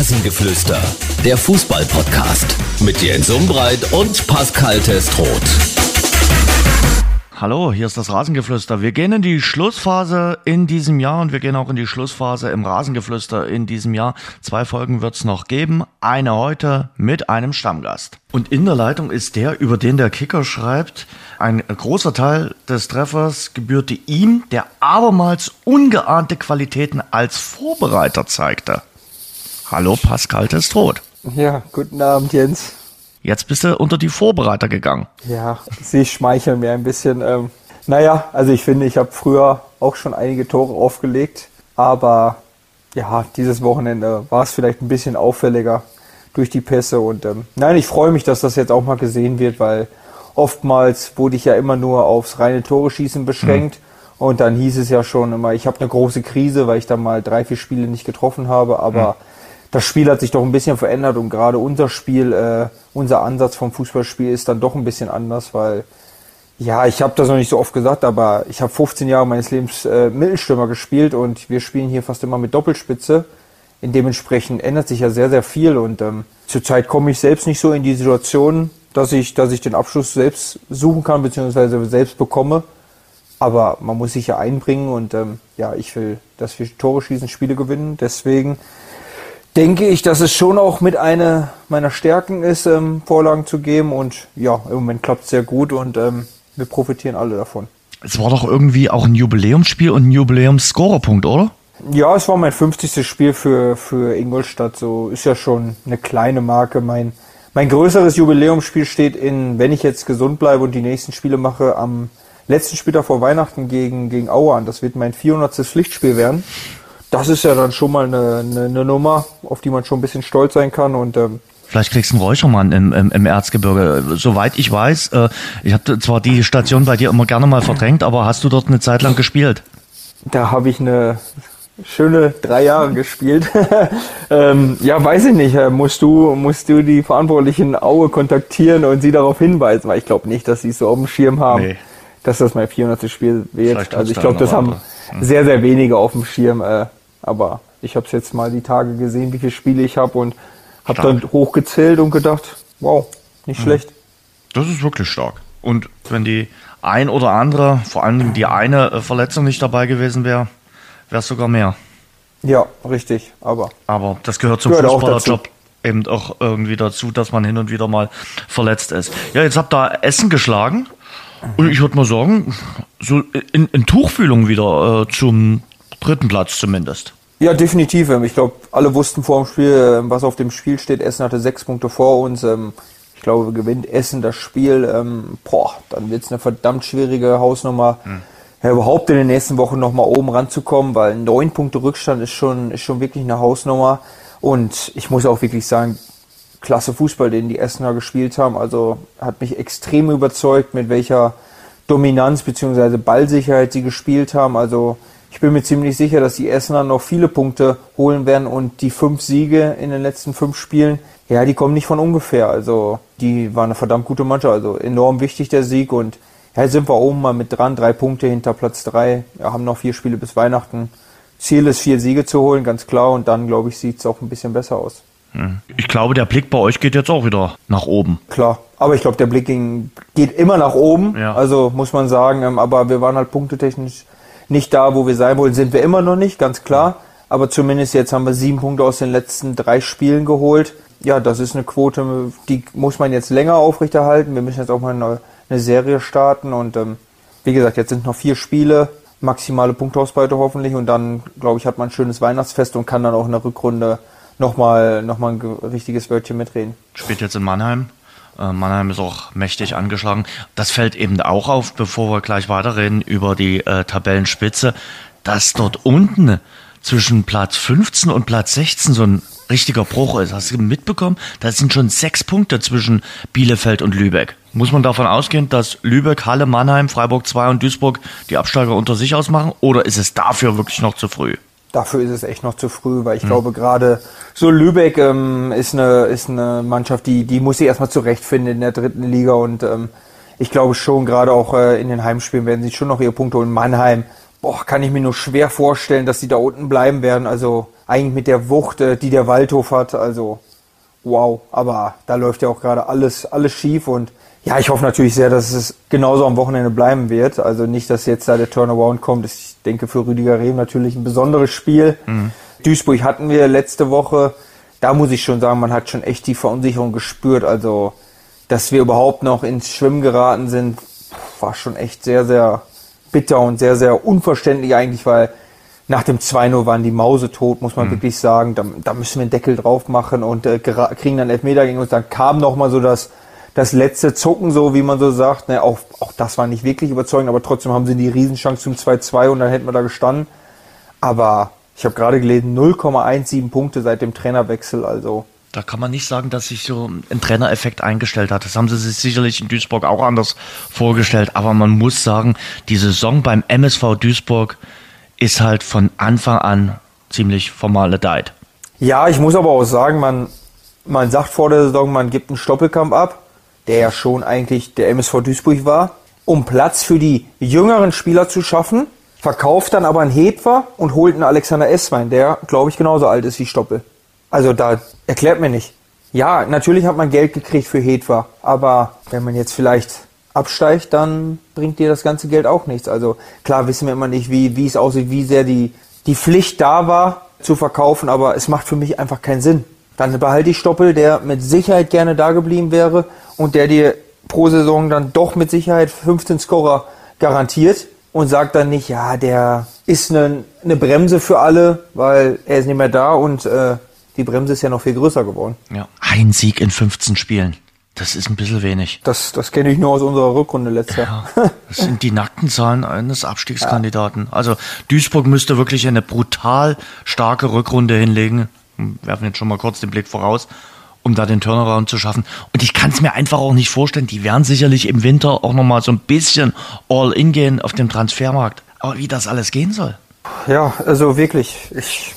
Rasengeflüster, der Fußball-Podcast mit Jens Umbreit und Pascal Testroth. Hallo, hier ist das Rasengeflüster. Wir gehen in die Schlussphase in diesem Jahr und wir gehen auch in die Schlussphase im Rasengeflüster in diesem Jahr. Zwei Folgen wird es noch geben. Eine heute mit einem Stammgast. Und in der Leitung ist der, über den der Kicker schreibt, ein großer Teil des Treffers gebührte ihm, der abermals ungeahnte Qualitäten als Vorbereiter zeigte. Hallo, Pascal Testrot. Ja, guten Abend, Jens. Jetzt bist du unter die Vorbereiter gegangen. Ja, sie schmeicheln mir ein bisschen. Ähm, naja, also ich finde, ich habe früher auch schon einige Tore aufgelegt, aber ja, dieses Wochenende war es vielleicht ein bisschen auffälliger durch die Pässe und ähm, nein, ich freue mich, dass das jetzt auch mal gesehen wird, weil oftmals wurde ich ja immer nur aufs reine Tore schießen beschränkt mhm. und dann hieß es ja schon immer, ich habe eine große Krise, weil ich dann mal drei, vier Spiele nicht getroffen habe, aber mhm das Spiel hat sich doch ein bisschen verändert und gerade unser Spiel, äh, unser Ansatz vom Fußballspiel ist dann doch ein bisschen anders, weil ja, ich habe das noch nicht so oft gesagt, aber ich habe 15 Jahre meines Lebens äh, Mittelstürmer gespielt und wir spielen hier fast immer mit Doppelspitze. In dementsprechend ändert sich ja sehr, sehr viel und ähm, zurzeit komme ich selbst nicht so in die Situation, dass ich, dass ich den Abschluss selbst suchen kann beziehungsweise selbst bekomme. Aber man muss sich ja einbringen und ähm, ja, ich will, dass wir Tore schießen, Spiele gewinnen. Deswegen denke ich, dass es schon auch mit einer meiner Stärken ist, ähm, Vorlagen zu geben. Und ja, im Moment klappt es sehr gut und ähm, wir profitieren alle davon. Es war doch irgendwie auch ein Jubiläumsspiel und ein Jubiläums-Scorerpunkt, oder? Ja, es war mein 50. Spiel für, für Ingolstadt. So ist ja schon eine kleine Marke. Mein, mein größeres Jubiläumsspiel steht in, wenn ich jetzt gesund bleibe und die nächsten Spiele mache, am letzten Spieltag vor Weihnachten gegen, gegen Aue an. Das wird mein 400. Pflichtspiel werden das ist ja dann schon mal eine, eine, eine, Nummer, auf die man schon ein bisschen stolz sein kann und ähm, Vielleicht kriegst du einen Räuchermann im, im, im Erzgebirge. Soweit ich weiß, äh, ich habe zwar die Station bei dir immer gerne mal verdrängt, aber hast du dort eine Zeit lang gespielt? Da habe ich eine schöne drei Jahre gespielt. ähm, ja, weiß ich nicht. Äh, musst du, musst du die Verantwortlichen Aue kontaktieren und sie darauf hinweisen, weil ich glaube nicht, dass sie es so auf dem Schirm haben, nee. dass das mein 400. Spiel wird. Also ich glaube, das haben hm. sehr, sehr wenige auf dem Schirm. Äh, aber ich habe es jetzt mal die Tage gesehen, wie viele Spiele ich habe und habe dann hochgezählt und gedacht, wow, nicht mhm. schlecht. Das ist wirklich stark. Und wenn die ein oder andere, vor allem die eine äh, Verletzung nicht dabei gewesen wäre, wäre es sogar mehr. Ja, richtig, aber. Aber das gehört zum Fußballerjob eben auch irgendwie dazu, dass man hin und wieder mal verletzt ist. Ja, jetzt habt ihr Essen geschlagen. Und ich würde mal sagen, so in, in Tuchfühlung wieder äh, zum dritten Platz zumindest. Ja, definitiv. Ähm, ich glaube, alle wussten vor dem Spiel, ähm, was auf dem Spiel steht. Essen hatte sechs Punkte vor uns. Ähm, ich glaube, gewinnt Essen das Spiel, boah, dann wird es eine verdammt schwierige Hausnummer, hm. ja, überhaupt in den nächsten Wochen nochmal oben ranzukommen, weil neun Punkte Rückstand ist schon, ist schon wirklich eine Hausnummer. Und ich muss auch wirklich sagen, klasse Fußball, den die Essener gespielt haben. Also hat mich extrem überzeugt, mit welcher Dominanz bzw. Ballsicherheit sie gespielt haben. Also ich bin mir ziemlich sicher, dass die Essener noch viele Punkte holen werden und die fünf Siege in den letzten fünf Spielen, ja, die kommen nicht von ungefähr. Also die waren eine verdammt gute Mannschaft, also enorm wichtig der Sieg und ja, sind wir oben mal mit dran, drei Punkte hinter Platz drei. Wir haben noch vier Spiele bis Weihnachten. Ziel ist, vier Siege zu holen, ganz klar, und dann, glaube ich, sieht es auch ein bisschen besser aus. Hm. Ich glaube, der Blick bei euch geht jetzt auch wieder nach oben. Klar, aber ich glaube, der Blick ging, geht immer nach oben, ja. also muss man sagen, ähm, aber wir waren halt punktetechnisch nicht da, wo wir sein wollen, sind wir immer noch nicht, ganz klar. Aber zumindest jetzt haben wir sieben Punkte aus den letzten drei Spielen geholt. Ja, das ist eine Quote, die muss man jetzt länger aufrechterhalten. Wir müssen jetzt auch mal eine, eine Serie starten und ähm, wie gesagt, jetzt sind noch vier Spiele, maximale Punktausbeute hoffentlich und dann, glaube ich, hat man ein schönes Weihnachtsfest und kann dann auch in der Rückrunde nochmal noch mal ein richtiges Wörtchen mitreden. Spielt jetzt in Mannheim. Äh, Mannheim ist auch mächtig angeschlagen. Das fällt eben auch auf, bevor wir gleich weiterreden über die äh, Tabellenspitze, dass dort unten zwischen Platz 15 und Platz 16 so ein richtiger Bruch ist. Hast du mitbekommen? Da sind schon sechs Punkte zwischen Bielefeld und Lübeck. Muss man davon ausgehen, dass Lübeck, Halle, Mannheim, Freiburg 2 und Duisburg die Absteiger unter sich ausmachen? Oder ist es dafür wirklich noch zu früh? Dafür ist es echt noch zu früh, weil ich hm. glaube gerade so Lübeck ähm, ist eine ist eine Mannschaft, die die muss sich erstmal zurechtfinden in der dritten Liga und ähm, ich glaube schon gerade auch äh, in den Heimspielen werden sie schon noch ihre Punkte holen. Mannheim, boah, kann ich mir nur schwer vorstellen, dass sie da unten bleiben werden. Also eigentlich mit der Wucht, äh, die der Waldhof hat. Also wow, aber da läuft ja auch gerade alles, alles schief und ja, ich hoffe natürlich sehr, dass es genauso am Wochenende bleiben wird. Also nicht, dass jetzt da der Turnaround kommt. Ich denke für Rüdiger Rehm natürlich ein besonderes Spiel. Mhm. Duisburg hatten wir letzte Woche. Da muss ich schon sagen, man hat schon echt die Verunsicherung gespürt. Also, dass wir überhaupt noch ins Schwimmen geraten sind, war schon echt sehr, sehr bitter und sehr, sehr unverständlich eigentlich, weil nach dem 2-0 waren die Mause tot, muss man mhm. wirklich sagen. Da, da, müssen wir einen Deckel drauf machen und äh, kriegen dann Elfmeter gegen uns. Dann kam noch mal so das, das letzte Zucken, so wie man so sagt. Ne, auch, auch das war nicht wirklich überzeugend, aber trotzdem haben sie die Riesenchance zum 2-2 und dann hätten wir da gestanden. Aber ich habe gerade gelesen, 0,17 Punkte seit dem Trainerwechsel, also da kann man nicht sagen, dass sich so ein Trainereffekt eingestellt hat. Das haben sie sich sicherlich in Duisburg auch anders vorgestellt. Aber man muss sagen, die Saison beim MSV Duisburg ist halt von Anfang an ziemlich formale deit. Ja, ich muss aber auch sagen, man, man sagt vor der Saison, man gibt einen Stoppelkampf ab, der ja schon eigentlich der MSV Duisburg war, um Platz für die jüngeren Spieler zu schaffen, verkauft dann aber einen Hetwer und holt einen Alexander Esswein, der, glaube ich, genauso alt ist wie Stoppel. Also da erklärt mir nicht. Ja, natürlich hat man Geld gekriegt für Hetwa, aber wenn man jetzt vielleicht absteigt, dann bringt dir das ganze Geld auch nichts. Also klar wissen wir immer nicht, wie, wie es aussieht, wie sehr die, die Pflicht da war zu verkaufen, aber es macht für mich einfach keinen Sinn. Dann behalte ich Stoppel, der mit Sicherheit gerne da geblieben wäre und der dir pro Saison dann doch mit Sicherheit 15 Scorer garantiert und sagt dann nicht, ja, der ist eine, eine Bremse für alle, weil er ist nicht mehr da und äh, die Bremse ist ja noch viel größer geworden. Ja, ein Sieg in 15 Spielen. Das ist ein bisschen wenig. Das, das kenne ich nur aus unserer Rückrunde letztes Jahr. Ja, das sind die nackten Zahlen eines Abstiegskandidaten. Ja. Also Duisburg müsste wirklich eine brutal starke Rückrunde hinlegen. Wir werfen jetzt schon mal kurz den Blick voraus, um da den Turnaround zu schaffen. Und ich kann es mir einfach auch nicht vorstellen. Die werden sicherlich im Winter auch noch mal so ein bisschen all-in gehen auf dem Transfermarkt. Aber wie das alles gehen soll. Ja, also wirklich. Ich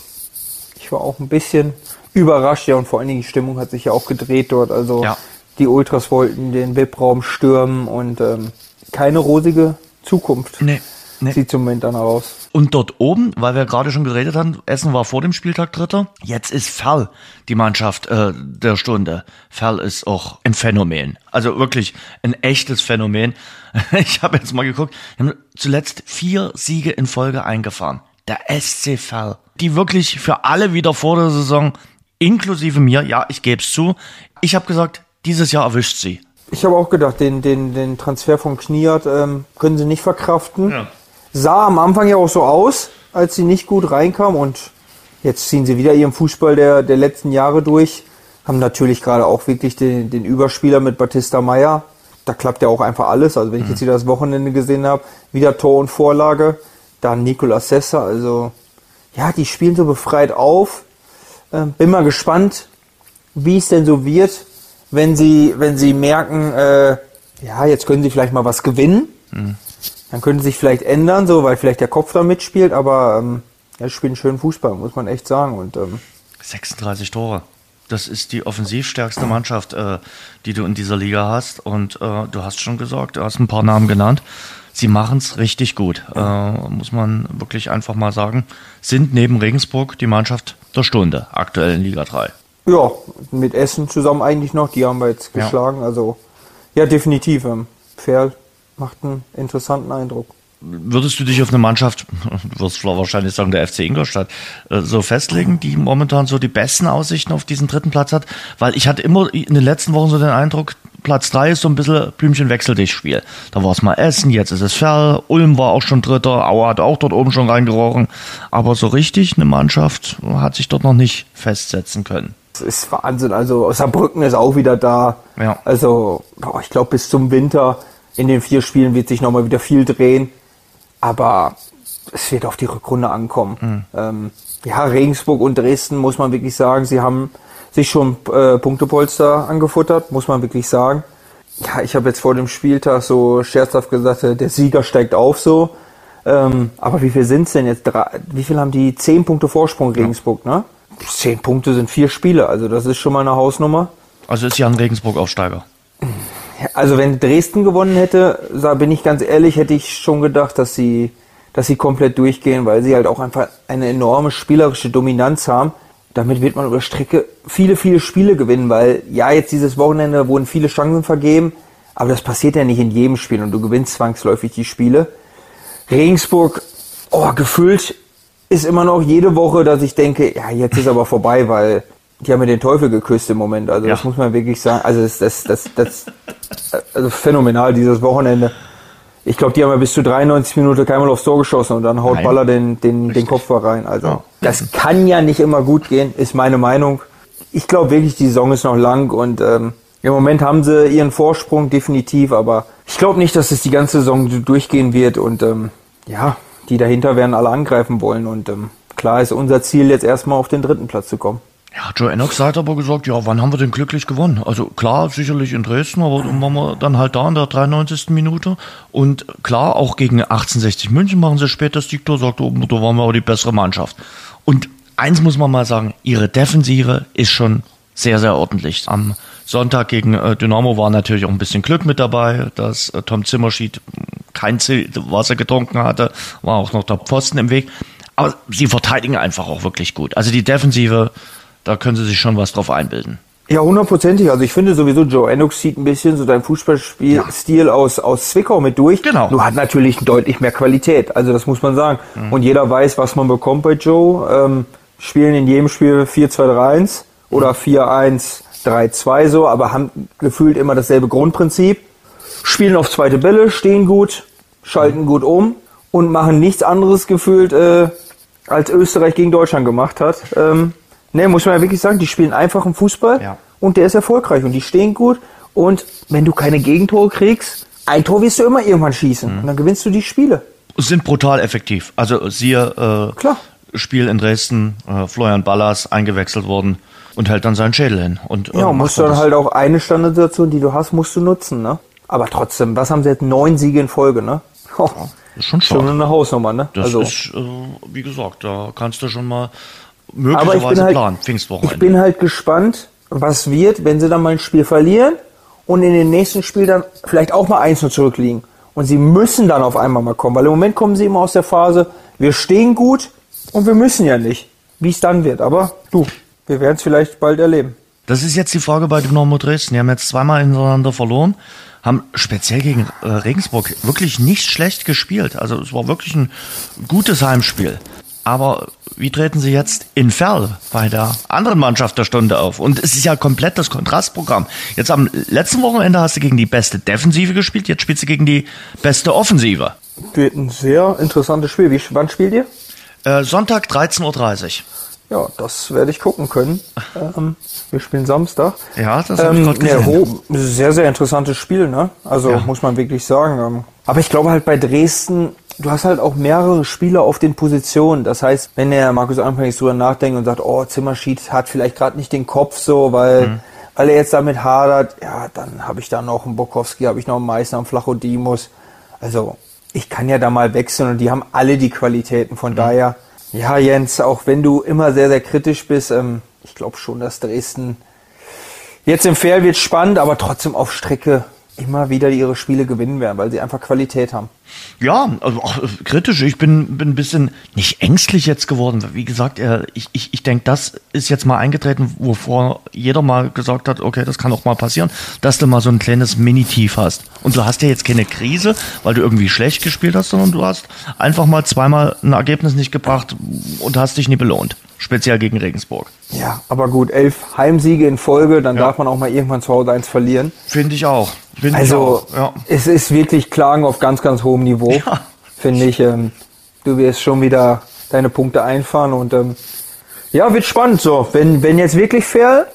ich war auch ein bisschen überrascht, ja, und vor allen Dingen die Stimmung hat sich ja auch gedreht dort. Also ja. die Ultras wollten den VIP-Raum stürmen und ähm, keine rosige Zukunft. Nee. Nee. Sieht zum Moment dann aus. Und dort oben, weil wir gerade schon geredet haben, Essen war vor dem Spieltag Dritter. Jetzt ist Ferl die Mannschaft äh, der Stunde. Ferl ist auch ein Phänomen. Also wirklich ein echtes Phänomen. Ich habe jetzt mal geguckt. Wir haben zuletzt vier Siege in Folge eingefahren. Der SC Ferl die wirklich für alle wieder vor der Saison, inklusive mir, ja, ich gebe es zu, ich habe gesagt, dieses Jahr erwischt sie. Ich habe auch gedacht, den, den, den Transfer von Kniat ähm, können sie nicht verkraften. Ja. Sah am Anfang ja auch so aus, als sie nicht gut reinkam und jetzt ziehen sie wieder ihren Fußball der, der letzten Jahre durch. Haben natürlich gerade auch wirklich den, den Überspieler mit Batista Meyer. Da klappt ja auch einfach alles. Also wenn ich mhm. jetzt wieder das Wochenende gesehen habe, wieder Tor und Vorlage. Dann Nicolas Sessa, also ja, die spielen so befreit auf. Ähm, bin mal gespannt, wie es denn so wird, wenn sie, wenn sie merken, äh, ja, jetzt können sie vielleicht mal was gewinnen. Mhm. Dann können sie sich vielleicht ändern, so, weil vielleicht der Kopf da mitspielt, aber ähm, ja, sie spielen schönen Fußball, muss man echt sagen. Und, ähm, 36 Tore. Das ist die offensivstärkste Mannschaft, äh, die du in dieser Liga hast. Und äh, du hast schon gesagt, du hast ein paar Namen genannt sie machen es richtig gut, äh, muss man wirklich einfach mal sagen. Sind neben Regensburg die Mannschaft der Stunde aktuell in Liga 3. Ja, mit Essen zusammen eigentlich noch, die haben wir jetzt geschlagen. Ja. Also ja, definitiv. Ähm, Pferd macht einen interessanten Eindruck. Würdest du dich auf eine Mannschaft, du wirst wahrscheinlich sagen, der FC Ingolstadt, äh, so festlegen, die momentan so die besten Aussichten auf diesen dritten Platz hat? Weil ich hatte immer in den letzten Wochen so den Eindruck, Platz 3 ist so ein bisschen Blümchen wechsel dich Spiel. Da war es mal Essen, jetzt ist es Ferl, Ulm war auch schon Dritter, Auer hat auch dort oben schon reingerochen. Aber so richtig eine Mannschaft hat sich dort noch nicht festsetzen können. Das ist Wahnsinn. Also Saarbrücken ist auch wieder da. Ja. Also boah, ich glaube bis zum Winter in den vier Spielen wird sich nochmal wieder viel drehen. Aber es wird auf die Rückrunde ankommen. Mhm. Ähm, ja, Regensburg und Dresden muss man wirklich sagen, sie haben sich schon äh, Punktepolster angefuttert, muss man wirklich sagen. Ja, ich habe jetzt vor dem Spieltag so scherzhaft gesagt, äh, der Sieger steigt auf so. Ähm, aber wie viel sind es denn jetzt? Drei, wie viel haben die? Zehn Punkte Vorsprung Regensburg, ne? Zehn Punkte sind vier Spiele, also das ist schon mal eine Hausnummer. Also ist Jan Regensburg Aufsteiger. Also wenn Dresden gewonnen hätte, bin ich ganz ehrlich, hätte ich schon gedacht, dass sie, dass sie komplett durchgehen, weil sie halt auch einfach eine enorme spielerische Dominanz haben. Damit wird man über Strecke viele, viele Spiele gewinnen, weil ja, jetzt dieses Wochenende wurden viele Chancen vergeben, aber das passiert ja nicht in jedem Spiel und du gewinnst zwangsläufig die Spiele. Regensburg, oh, gefüllt ist immer noch jede Woche, dass ich denke, ja, jetzt ist aber vorbei, weil die haben mir den Teufel geküsst im Moment. Also ja. das muss man wirklich sagen. Also das, das, das, das also phänomenal dieses Wochenende. Ich glaube, die haben ja bis zu 93 Minuten keinmal aufs Tor geschossen und dann haut Nein. Baller den, den, den Kopf rein. Also ja. das kann ja nicht immer gut gehen, ist meine Meinung. Ich glaube wirklich, die Saison ist noch lang und ähm, im Moment haben sie ihren Vorsprung definitiv, aber ich glaube nicht, dass es die ganze Saison durchgehen wird und ähm, ja, die dahinter werden alle angreifen wollen und ähm, klar ist unser Ziel jetzt erstmal auf den dritten Platz zu kommen. Ja, Joe Enox hat aber gesagt, ja, wann haben wir denn glücklich gewonnen? Also klar, sicherlich in Dresden, aber waren wir dann halt da in der 93. Minute. Und klar, auch gegen 1860 München machen sie später das Siegtor, sagt, oh, da waren wir aber die bessere Mannschaft. Und eins muss man mal sagen, ihre Defensive ist schon sehr, sehr ordentlich. Am Sonntag gegen äh, Dynamo war natürlich auch ein bisschen Glück mit dabei, dass äh, Tom Zimmerschied kein Wasser getrunken hatte, war auch noch der Pfosten im Weg. Aber sie verteidigen einfach auch wirklich gut. Also die Defensive da können sie sich schon was drauf einbilden. Ja, hundertprozentig. Also ich finde sowieso, Joe Ennox sieht ein bisschen so dein Fußballspielstil ja. aus, aus Zwickau mit durch. Genau. Nur hat natürlich deutlich mehr Qualität. Also das muss man sagen. Mhm. Und jeder weiß, was man bekommt bei Joe. Ähm, spielen in jedem Spiel 4-2-3-1 oder 4-1-3-2 so, aber haben gefühlt immer dasselbe Grundprinzip. Spielen auf zweite Bälle, stehen gut, schalten mhm. gut um und machen nichts anderes gefühlt, äh, als Österreich gegen Deutschland gemacht hat. Ähm, Ne, muss man ja wirklich sagen, die spielen einfachen Fußball ja. und der ist erfolgreich und die stehen gut. Und wenn du keine Gegentore kriegst, ein Tor wirst du immer irgendwann schießen mhm. und dann gewinnst du die Spiele. Sind brutal effektiv. Also siehe äh, Klar. Spiel in Dresden, äh, Florian Ballas eingewechselt worden und hält dann seinen Schädel hin. Und, äh, ja, und musst du dann halt auch eine Standardsituation, die du hast, musst du nutzen. Ne? Aber trotzdem, was haben sie jetzt? Neun Siege in Folge, ne? Oh, das ist schon stark. Schon eine Hausnummer, ne? Das also. ist, äh, wie gesagt, da kannst du schon mal möglicherweise Aber ich bin halt, Pfingstwochenende. Ich bin halt gespannt, was wird, wenn sie dann mal ein Spiel verlieren und in den nächsten Spiel dann vielleicht auch mal eins nur zurückliegen. Und sie müssen dann auf einmal mal kommen, weil im Moment kommen sie immer aus der Phase, wir stehen gut und wir müssen ja nicht, wie es dann wird. Aber du, wir werden es vielleicht bald erleben. Das ist jetzt die Frage bei Dynamo Dresden. Die haben jetzt zweimal hintereinander verloren, haben speziell gegen äh, Regensburg wirklich nicht schlecht gespielt. Also es war wirklich ein gutes Heimspiel. Aber wie treten Sie jetzt in Ferl bei der anderen Mannschaft der Stunde auf? Und es ist ja komplett das Kontrastprogramm. Jetzt am letzten Wochenende hast du gegen die beste Defensive gespielt, jetzt spielst du gegen die beste Offensive. Wird ein sehr interessantes Spiel. Wie, wann spielt ihr? Äh, Sonntag 13.30 Uhr. Ja, das werde ich gucken können. Ähm, wir spielen Samstag. Ja, das habe ähm, ich gerade gesehen. Ja, sehr, sehr interessantes Spiel, ne? Also ja. muss man wirklich sagen. Ähm, aber ich glaube halt bei Dresden du hast halt auch mehrere Spieler auf den Positionen. Das heißt, wenn der Markus anfängt drüber nachdenkt und sagt, oh, Zimmerschied hat vielleicht gerade nicht den Kopf so, weil, mhm. weil er jetzt damit hadert, ja, dann habe ich da noch einen Bokowski, habe ich noch einen Meißner, einen Flachodimus. Also, ich kann ja da mal wechseln und die haben alle die Qualitäten. Von mhm. daher, ja, Jens, auch wenn du immer sehr, sehr kritisch bist, ähm, ich glaube schon, dass Dresden jetzt im Fair wird spannend, aber trotzdem auf Strecke immer wieder ihre Spiele gewinnen werden, weil sie einfach Qualität haben. Ja, also auch kritisch. Ich bin, bin ein bisschen nicht ängstlich jetzt geworden. Wie gesagt, ich, ich, ich denke, das ist jetzt mal eingetreten, wovor jeder mal gesagt hat, okay, das kann auch mal passieren, dass du mal so ein kleines Mini-Tief hast. Und du hast ja jetzt keine Krise, weil du irgendwie schlecht gespielt hast, sondern du hast einfach mal zweimal ein Ergebnis nicht gebracht und hast dich nie belohnt speziell gegen Regensburg. Ja, aber gut, elf Heimsiege in Folge, dann ja. darf man auch mal irgendwann zu Hause eins verlieren. Finde ich auch. Find also, ich auch. Ja. es ist wirklich Klagen auf ganz, ganz hohem Niveau, ja. finde ich. Ähm, du wirst schon wieder deine Punkte einfahren und ähm, ja, wird spannend so. Wenn, wenn jetzt wirklich fair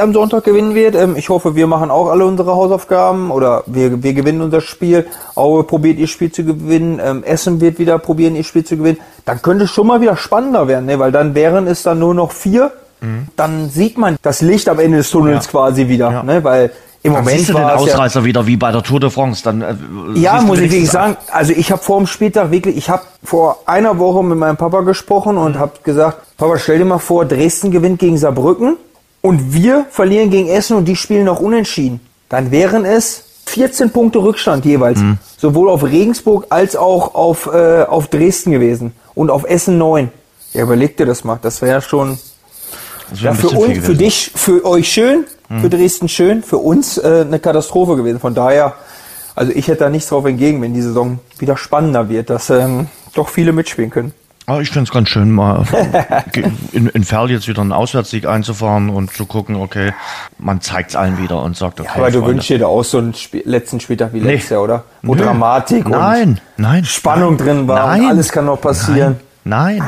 am Sonntag gewinnen wird, ähm, ich hoffe, wir machen auch alle unsere Hausaufgaben oder wir, wir gewinnen unser Spiel. Aue probiert ihr Spiel zu gewinnen, ähm, Essen wird wieder probieren, ihr Spiel zu gewinnen. Dann könnte es schon mal wieder spannender werden, ne? weil dann wären es dann nur noch vier. Mhm. Dann sieht man das Licht am Ende des Tunnels ja. quasi wieder, ja. ne? weil im dann Moment siehst du den Ausreißer ja, wieder wie bei der Tour de France. Dann äh, ja, muss ich wirklich sagen. Also ich habe vor dem Spieltag wirklich, ich habe vor einer Woche mit meinem Papa gesprochen und mhm. habe gesagt, Papa, stell dir mal vor, Dresden gewinnt gegen Saarbrücken und wir verlieren gegen Essen und die spielen noch unentschieden. Dann wären es 14 Punkte Rückstand jeweils. Mhm. Sowohl auf Regensburg als auch auf, äh, auf Dresden gewesen. Und auf Essen 9. Ja, überleg dir das mal. Das wäre ja schon ja, für uns, für dich, für euch schön, für Dresden schön, für uns äh, eine Katastrophe gewesen. Von daher, also ich hätte da nichts drauf entgegen, wenn die Saison wieder spannender wird, dass ähm, doch viele mitspielen können. Aber ich finde es ganz schön, mal in, in Ferl jetzt wieder einen Auswärtssieg einzufahren und zu gucken, okay, man zeigt es allen wieder und sagt, okay. Aber du Freunde. wünschst dir da auch so einen Sp letzten Spieltag wie Nee. letztes Jahr, oder? Wo Nö. Dramatik Nein, nein. Spannung nein, drin war und Nein, alles kann noch passieren. Nein,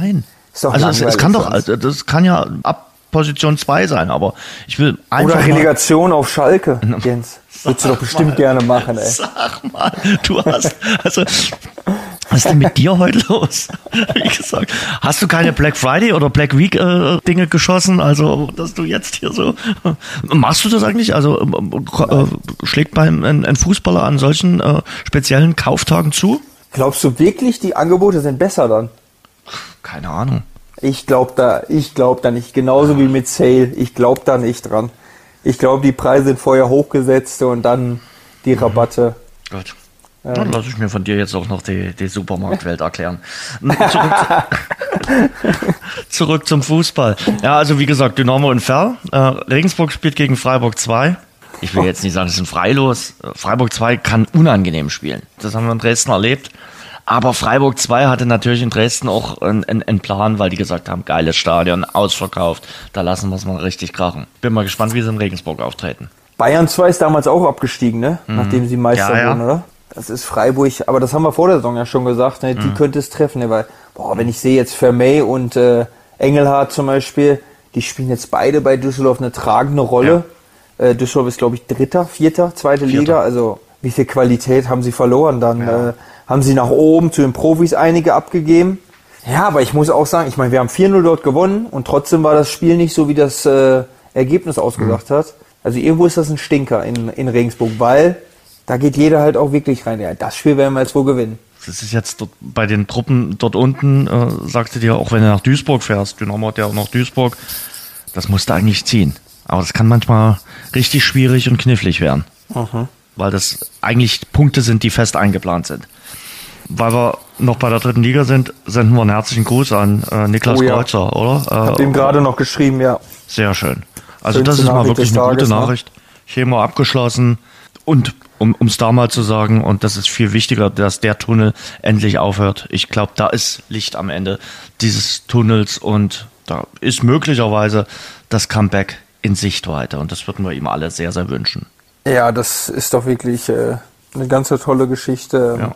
nein. Ist doch also es, es kann doch, sonst. das kann ja ab Position 2 sein, aber ich will einfach oder mal, Relegation auf Schalke, Jens. Würdest du doch bestimmt gerne machen, ey. Sag mal, du hast, also, was ist denn mit dir heute los? Wie gesagt, hast du keine Black Friday oder Black Week äh, Dinge geschossen? Also, dass du jetzt hier so, machst du das eigentlich? Also, ähm, äh, schlägt beim ein, ein Fußballer an solchen äh, speziellen Kauftagen zu? Glaubst du wirklich, die Angebote sind besser dann? Keine Ahnung. Ich glaube da, ich glaube da nicht. Genauso wie mit Sale. Ich glaube da nicht dran. Ich glaube, die Preise sind vorher hochgesetzt und dann die Rabatte. Gut. Dann lasse ich mir von dir jetzt auch noch die, die Supermarktwelt erklären. Zurück, zurück zum Fußball. Ja, also wie gesagt, Dynamo und Ferl. Äh, Regensburg spielt gegen Freiburg 2. Ich will jetzt nicht sagen, das ist ein Freilos. Äh, Freiburg 2 kann unangenehm spielen. Das haben wir in Dresden erlebt. Aber Freiburg 2 hatte natürlich in Dresden auch einen, einen, Plan, weil die gesagt haben, geiles Stadion, ausverkauft, da lassen wir es mal richtig krachen. Bin mal gespannt, wie sie in Regensburg auftreten. Bayern 2 ist damals auch abgestiegen, ne? Nachdem sie Meister Mhm. Ja, ja. wurden, oder? Das ist Freiburg, aber das haben wir vor der Saison ja schon gesagt, ne? die Mhm. könnte es treffen, ne? weil, boah, wenn ich sehe jetzt Vermey und äh, Engelhardt zum Beispiel, die spielen jetzt beide bei Düsseldorf eine tragende Rolle. Äh, Düsseldorf ist, glaube ich, Dritter, Vierter, zweite Vierter. Liga, also wie viel Qualität haben sie verloren? Dann Ja. äh, haben sie nach oben zu den Profis einige abgegeben. Ja, aber ich muss auch sagen, ich meine, wir haben 4-0 dort gewonnen und trotzdem war das Spiel nicht so, wie das äh, Ergebnis ausgesagt hat. Also irgendwo ist das ein Stinker in, in Regensburg, weil da geht jeder halt auch wirklich rein. Ja, das Spiel werden wir jetzt wohl gewinnen. Das ist jetzt dort bei den Truppen dort unten, äh, sagte dir, auch wenn du nach Duisburg fährst, Dynamo hat ja auch nach Duisburg, das musst du eigentlich ziehen. Aber das kann manchmal richtig schwierig und knifflig werden. Weil das eigentlich Punkte sind, die fest eingeplant sind. Weil wir noch bei der dritten Liga sind, senden wir einen herzlichen Gruß an äh, Niklas Oh ja. Kreuzer, oder? Hab Äh, dem gerade noch geschrieben, ja. sehr schön. Also Schönste das ist mal wirklich eine gute Tages, ne? Nachricht. Chemo abgeschlossen. Und um es da mal zu sagen, und das ist viel wichtiger, dass der Tunnel endlich aufhört. Ich glaube, da ist Licht am Ende dieses Tunnels und da ist möglicherweise das Comeback in Sichtweite. Und das würden wir ihm alle sehr, sehr wünschen. Ja, das ist doch wirklich äh, eine ganz tolle Geschichte. Ja.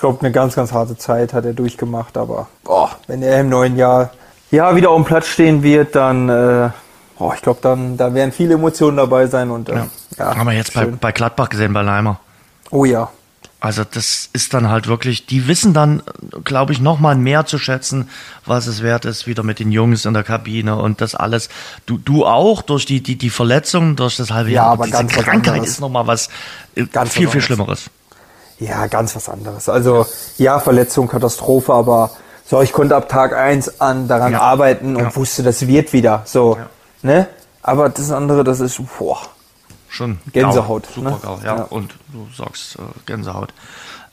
Ich glaube, eine ganz, ganz harte Zeit hat er durchgemacht, aber boah, wenn er im neuen Jahr ja wieder auf dem Platz stehen wird, dann äh, boah, ich glaube, dann da werden viele Emotionen dabei sein und äh, ja. Haben wir jetzt bei, bei Gladbach gesehen, bei Leimer. Oh ja. Also das ist dann halt wirklich, die wissen dann, glaube ich, noch mal mehr zu schätzen, was es wert ist, wieder mit den Jungs in der Kabine und das alles. Du, du auch durch die, die, die Verletzungen, durch das halbe Ja, Jahr. aber diese Krankheit anderes. ist noch mal was äh, Ganz viel, viel. Schlimmeres. Ja, ganz was anderes. Also ja, Verletzung, Katastrophe, aber so, ich konnte ab Tag eins an daran Ja. arbeiten und Ja. wusste, das wird wieder. So, Ja. ne? Aber das andere, das ist, boah. Schon. Gänsehaut, Gau, super ne? Gau, ja. Ja. Und du sagst äh, Gänsehaut.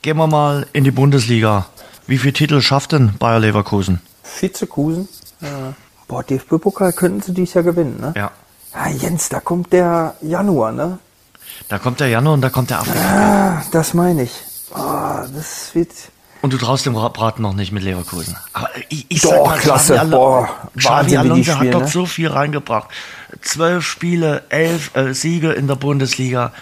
Gehen wir mal in die Bundesliga. Wie viele Titel schafft denn Bayer Leverkusen? Vizekusen. Äh, boah, DFB-Pokal könnten sie dieses Jahr gewinnen, ne? Ja. Ja, Jens, da kommt der Januar, ne? Da kommt der Januar und da kommt der Afrika. Ah, das meine ich. Ah, das wird. Und du traust dem Braten noch nicht mit Leverkusen. Aber ich, ich Doch, sag mal, klasse. Xavi Boah, Xavi Wahnsinn, Alonso spielen, hat dort ne? so viel reingebracht. Zwölf Spiele, elf äh, Siege in der Bundesliga.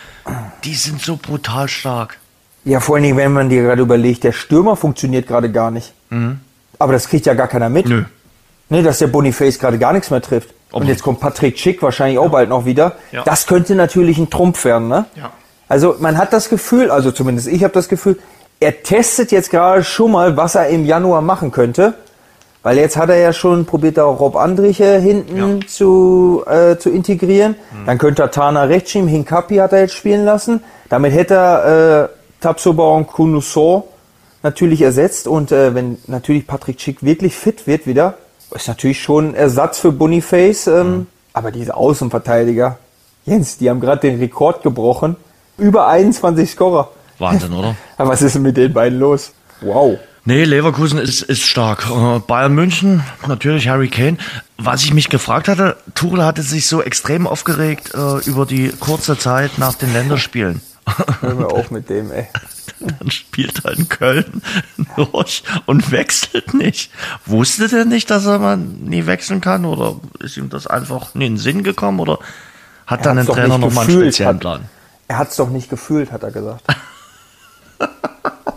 Die sind so brutal stark. Ja, vor allen Dingen, wenn man dir gerade überlegt, der Stürmer funktioniert gerade gar nicht. Aber das kriegt ja gar keiner mit. Mhm. Nö. Ne, dass der Boniface gerade gar nichts mehr trifft. Ob- Und jetzt kommt Patrick Schick wahrscheinlich auch bald noch wieder. Das könnte natürlich ein Trumpf werden, ne? Ja. Also man hat das Gefühl, also zumindest ich habe das Gefühl, er testet jetzt gerade schon mal, was er im Januar machen könnte. Weil jetzt hat er ja schon probiert, da auch Rob Andriche hinten Ja. Mhm. zu, äh, zu integrieren. Dann könnte er Tana rechts schieben, Hinkapi hat er jetzt spielen lassen. Damit hätte er äh, Tabsoba und Kunuso natürlich ersetzt. Und äh, wenn natürlich Patrick Schick wirklich fit wird wieder, ist natürlich schon ein Ersatz für Boniface. Ähm, Mhm. Aber diese Außenverteidiger, Jens, die haben gerade den Rekord gebrochen. Über 21 Scorer. Wahnsinn, oder? Aber was ist denn mit den beiden los? Wow. Nee, Leverkusen ist, ist stark. Äh, Bayern München, natürlich Harry Kane. Was ich mich gefragt hatte, Tuchel hatte sich so extrem aufgeregt äh, über die kurze Zeit nach den Länderspielen. Hör mir auf mit dem, ey. Dann spielt er in Köln durch und wechselt nicht. Wusste der nicht, dass er mal nie wechseln kann? Oder ist ihm das einfach nie in den Sinn gekommen? Oder hat Er dann ein Trainer nochmal einen speziellen hat- Plan? Er hat es doch nicht gefühlt, hat er gesagt.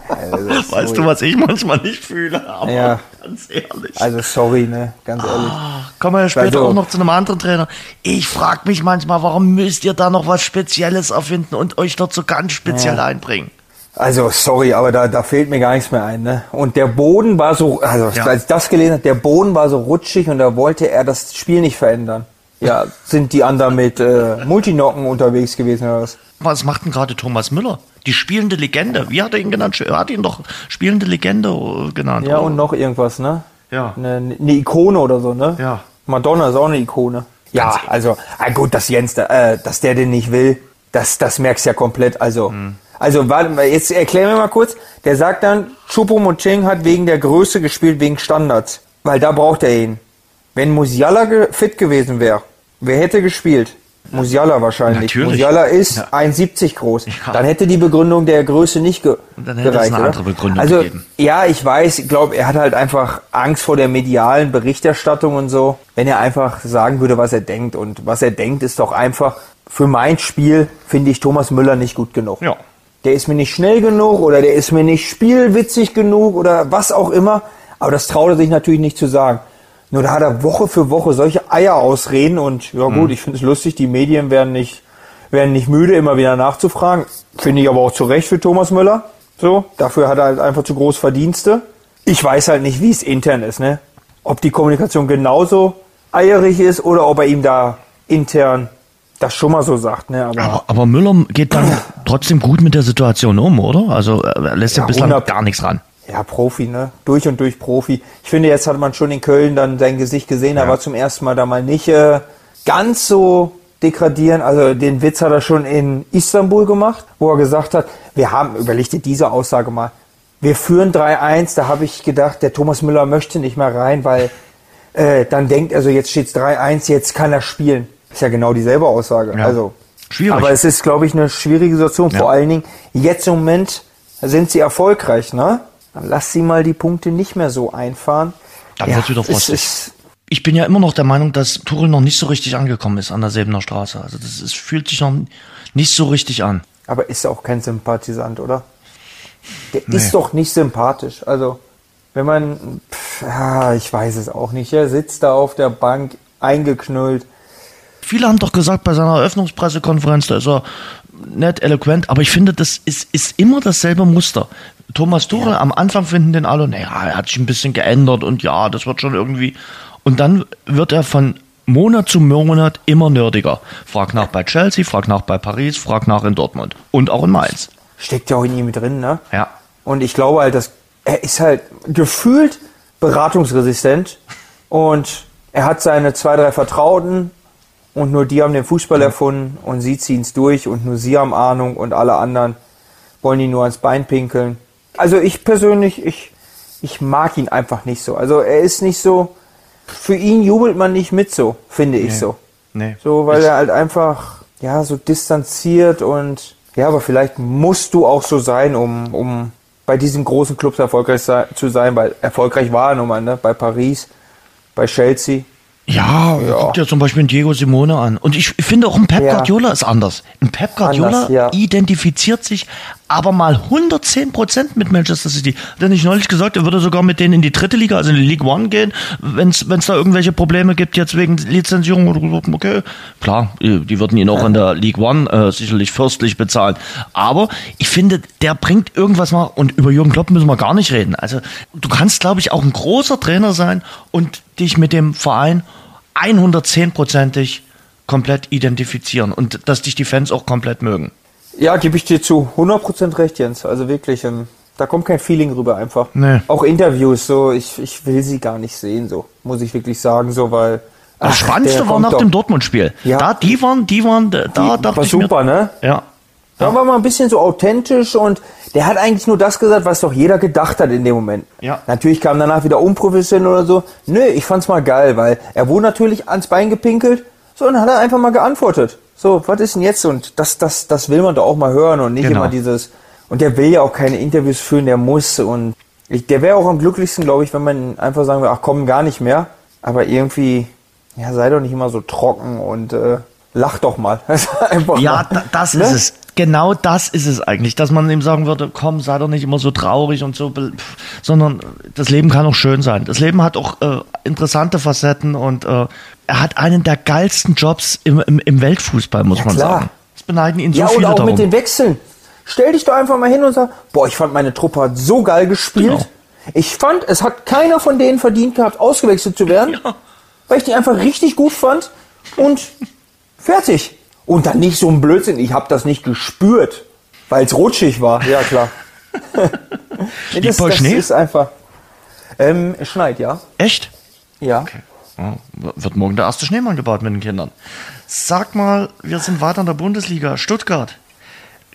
Also, Weißt du, was ich manchmal nicht fühle? Aber Ja. ganz ehrlich. Also sorry, ne, ganz ehrlich. Kommen wir ja später Also- auch noch zu einem anderen Trainer. Ich frage mich manchmal, warum müsst ihr da noch was Spezielles erfinden und euch dort so ganz speziell Ja. einbringen? Also sorry, aber da, da fehlt mir gar nichts mehr ein. Ne? Und der Boden war so, also Ja. als ich das gelesen habe, der Boden war so rutschig und da wollte er das Spiel nicht verändern. Ja, sind die anderen mit äh, Multinocken unterwegs gewesen oder was? Was macht denn gerade Thomas Müller? Die spielende Legende. Wie hat er ihn genannt? Er hat ihn doch spielende Legende äh, genannt. Ja, oder? und noch irgendwas, ne? Ja. Eine, eine Ikone oder so, ne? Ja. Madonna ist auch eine Ikone. Ja, also, ah, gut, dass Jens, da, äh, dass der den nicht will, das, das merkst du ja komplett. Also, Mhm. Also warte mal, jetzt erklär mir mal kurz. Der sagt dann, Choupo-Moting hat wegen der Größe gespielt, wegen Standards. Weil da braucht er ihn. Wenn Musiala ge fit gewesen wäre, wer hätte gespielt? Musiala wahrscheinlich. Natürlich. Musiala ist Ja. 1,70 groß. Ja. Dann hätte die Begründung der Größe nicht ge Und dann hätte es gereicht. eine oder? andere Begründung also, gegeben. Ja, ich weiß, ich glaube, er hat halt einfach Angst vor der medialen Berichterstattung und so. Wenn er einfach sagen würde, was er denkt. Und was er denkt, ist doch einfach, für mein Spiel finde ich Thomas Müller nicht gut genug. Ja. Der ist mir nicht schnell genug oder der ist mir nicht spielwitzig genug oder was auch immer. Aber das traut er sich natürlich nicht zu sagen. Nur da hat er Woche für Woche solche Eier ausreden und ja gut, ich finde es lustig, die Medien werden nicht, werden nicht müde, immer wieder nachzufragen. Finde ich aber auch zu Recht für Thomas Müller. So, dafür hat er halt einfach zu groß Verdienste. Ich weiß halt nicht, wie es intern ist, ne? Ob die Kommunikation genauso eierig ist oder ob er ihm da intern das schon mal so sagt, ne? Aber, Aber, aber Müller geht dann trotzdem gut mit der Situation um, oder? Also er lässt ja, Ja, bislang 100 gar nichts ran. Ja, Profi, ne? Durch und durch Profi. Ich finde, jetzt hat man schon in Köln dann sein Gesicht gesehen. Er Ja. war zum ersten Mal da mal nicht äh, ganz so degradieren. Also den Witz hat er schon in Istanbul gemacht, wo er gesagt hat, wir haben, überleg dir diese Aussage mal, wir führen 3-1, da habe ich gedacht, der Thomas Müller möchte nicht mehr rein, weil äh, dann denkt er so, jetzt steht's 3-1, jetzt kann er spielen. Ist ja genau dieselbe Aussage. Ja. Also Schwierig. Aber es ist, glaube ich, eine schwierige Situation. Ja. Vor allen Dingen, jetzt im Moment sind sie erfolgreich, ne? Dann lass sie mal die Punkte nicht mehr so einfahren. Dann wird's wieder frostig. Ich bin ja immer noch der Meinung, dass Tuchel noch nicht so richtig angekommen ist an der Säbener Straße. Also das ist, fühlt sich noch nicht so richtig an. aber ist auch kein Sympathisant, oder? Der ist doch nicht sympathisch. Also, wenn man, pff, ja, ich weiß es auch nicht. Er sitzt da auf der Bank, eingeknüllt. Viele haben doch gesagt bei seiner Eröffnungspressekonferenz, da ist er nett, eloquent, aber ich finde, das ist, ist immer dasselbe Muster. Thomas Tuchel, am Anfang finden den alle, naja, er hat sich ein bisschen geändert und ja, das wird schon irgendwie. Und dann wird er von Monat zu Monat immer nerdiger. Frag nach bei Chelsea, frag nach bei Paris, frag nach in Dortmund und auch in Mainz. Steckt ja auch in ihm drin, ne? Ja. Und ich glaube halt, dass er ist halt gefühlt beratungsresistent und er hat seine zwei, drei Vertrauten und nur die haben den Fußball erfunden und sie ziehen es durch und nur sie haben Ahnung und alle anderen wollen ihn nur ans Bein pinkeln. Also ich persönlich, ich, ich mag ihn einfach nicht so. Also er ist nicht so, für ihn jubelt man nicht mit so, finde ich so. Nee. So, weil Ist- er halt einfach, ja, so distanziert und, ja, aber vielleicht musst du auch so sein, um, um bei diesen großen Clubs erfolgreich zu sein, weil erfolgreich war er nun mal, ne? Bei Paris, bei Chelsea. Ja, Ja. guck dir zum Beispiel einen Diego Simone an. Und ich finde auch ein Pep Ja. Guardiola ist anders. Ein Pep Guardiola Anders, ja. identifiziert sich aber mal 110 Prozent mit Manchester City. Hat er nicht neulich gesagt, er würde sogar mit denen in die dritte Liga, also in die League One gehen, wenn es da irgendwelche Probleme gibt, jetzt wegen Lizenzierung oder so. Okay, klar, die die würden ihn auch in der League One äh, sicherlich fürstlich bezahlen. Aber ich finde, der bringt irgendwas mal, und über Jürgen Klopp müssen wir gar nicht reden. Also du kannst, glaube ich, auch ein großer Trainer sein und dich mit dem Verein 110%ig komplett identifizieren und dass dich die Fans auch komplett mögen. Ja, gebe ich dir zu 100% recht, Jens. Also wirklich, ähm, da kommt kein Feeling rüber einfach. Nee. Auch Interviews, so, ich, ich will sie gar nicht sehen, so, muss ich wirklich sagen, so, weil. Das Spannendste war nach doch- dem Dortmund-Spiel. Ja. Da, die waren, die waren, da Die dachte war super, mir, ne? Ja. Da war mal ein bisschen so authentisch und der hat eigentlich nur das gesagt, was doch jeder gedacht hat in dem Moment. Ja. Natürlich kam danach wieder unprofessionell oder so. Nö, ich fand's mal geil, weil er wurde natürlich ans Bein gepinkelt, so und dann hat er einfach mal geantwortet. So, was ist denn jetzt? Und das, das, das will man doch auch mal hören und nicht Genau. immer dieses. Und der will ja auch keine Interviews führen, der muss und ich, der wäre auch am glücklichsten, glaube ich, wenn man einfach sagen würde, ach komm, gar nicht mehr. Aber irgendwie, ja, sei doch nicht immer so trocken und äh, lach doch mal. Ja, mal, da, das ne? ist es. Genau das ist es eigentlich, dass man ihm sagen würde, komm, sei doch nicht immer so traurig und so, sondern das Leben kann auch schön sein. Das Leben hat auch äh, interessante Facetten und äh, er hat einen der geilsten Jobs im, im, im Weltfußball, muss Ja, man klar. sagen. Es beneiden ihn so Ja, viele oder auch darum. mit den Wechseln. Stell dich doch einfach mal hin und sag, boah, ich fand meine Truppe hat so geil gespielt. Genau. Ich fand, es hat keiner von denen verdient gehabt, ausgewechselt zu werden, Ja. weil ich die einfach richtig gut fand und fertig. Und dann nicht so ein Blödsinn, ich habe das nicht gespürt, weil es rutschig war. Ja, klar. Nee, das, das Schnee? ist einfach. Ähm, es schneit, ja. Echt? Ja. Ja, wird morgen der erste Schneemann gebaut mit den Kindern. Sag mal, wir sind weiter in der Bundesliga. Stuttgart.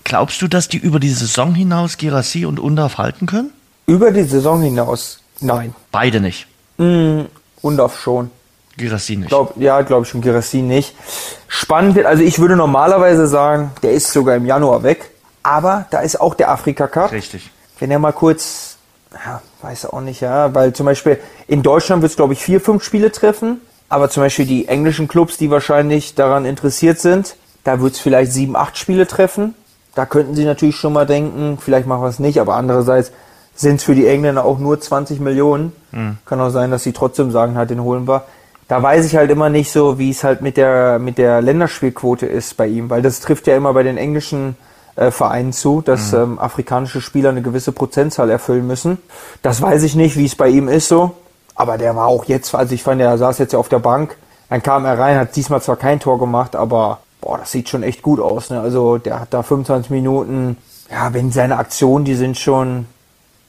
Glaubst du, dass die über die Saison hinaus Girassi und Undorf halten können? Über die Saison hinaus, nein. Beide nicht. Undorf schon. Girassi nicht. Glaub, ja, glaube ich schon, Girassi nicht. Spannend wird, also ich würde normalerweise sagen, der ist sogar im Januar weg. Aber da ist auch der Afrika Cup. Richtig. Wenn er mal kurz, ja, weiß auch nicht, ja, weil zum Beispiel in Deutschland wird es, glaube ich, vier, fünf Spiele treffen. Aber zum Beispiel die englischen Clubs, die wahrscheinlich daran interessiert sind, da wird es vielleicht sieben, acht Spiele treffen. Da könnten sie natürlich schon mal denken, vielleicht machen wir es nicht, aber andererseits sind es für die Engländer auch nur 20 Millionen. Kann auch sein, dass sie trotzdem sagen, halt, den holen wir. Da weiß ich halt immer nicht so, wie es halt mit der, mit der Länderspielquote ist bei ihm, weil das trifft ja immer bei den englischen äh, Vereinen zu, dass ähm, afrikanische Spieler eine gewisse Prozentzahl erfüllen müssen. Das weiß ich nicht, wie es bei ihm ist so. Aber der war auch jetzt, also ich fand, der saß jetzt ja auf der Bank. Dann kam er rein, hat diesmal zwar kein Tor gemacht, aber boah, das sieht schon echt gut aus. Ne? Also der hat da 25 Minuten. Ja, wenn seine Aktionen, die sind schon,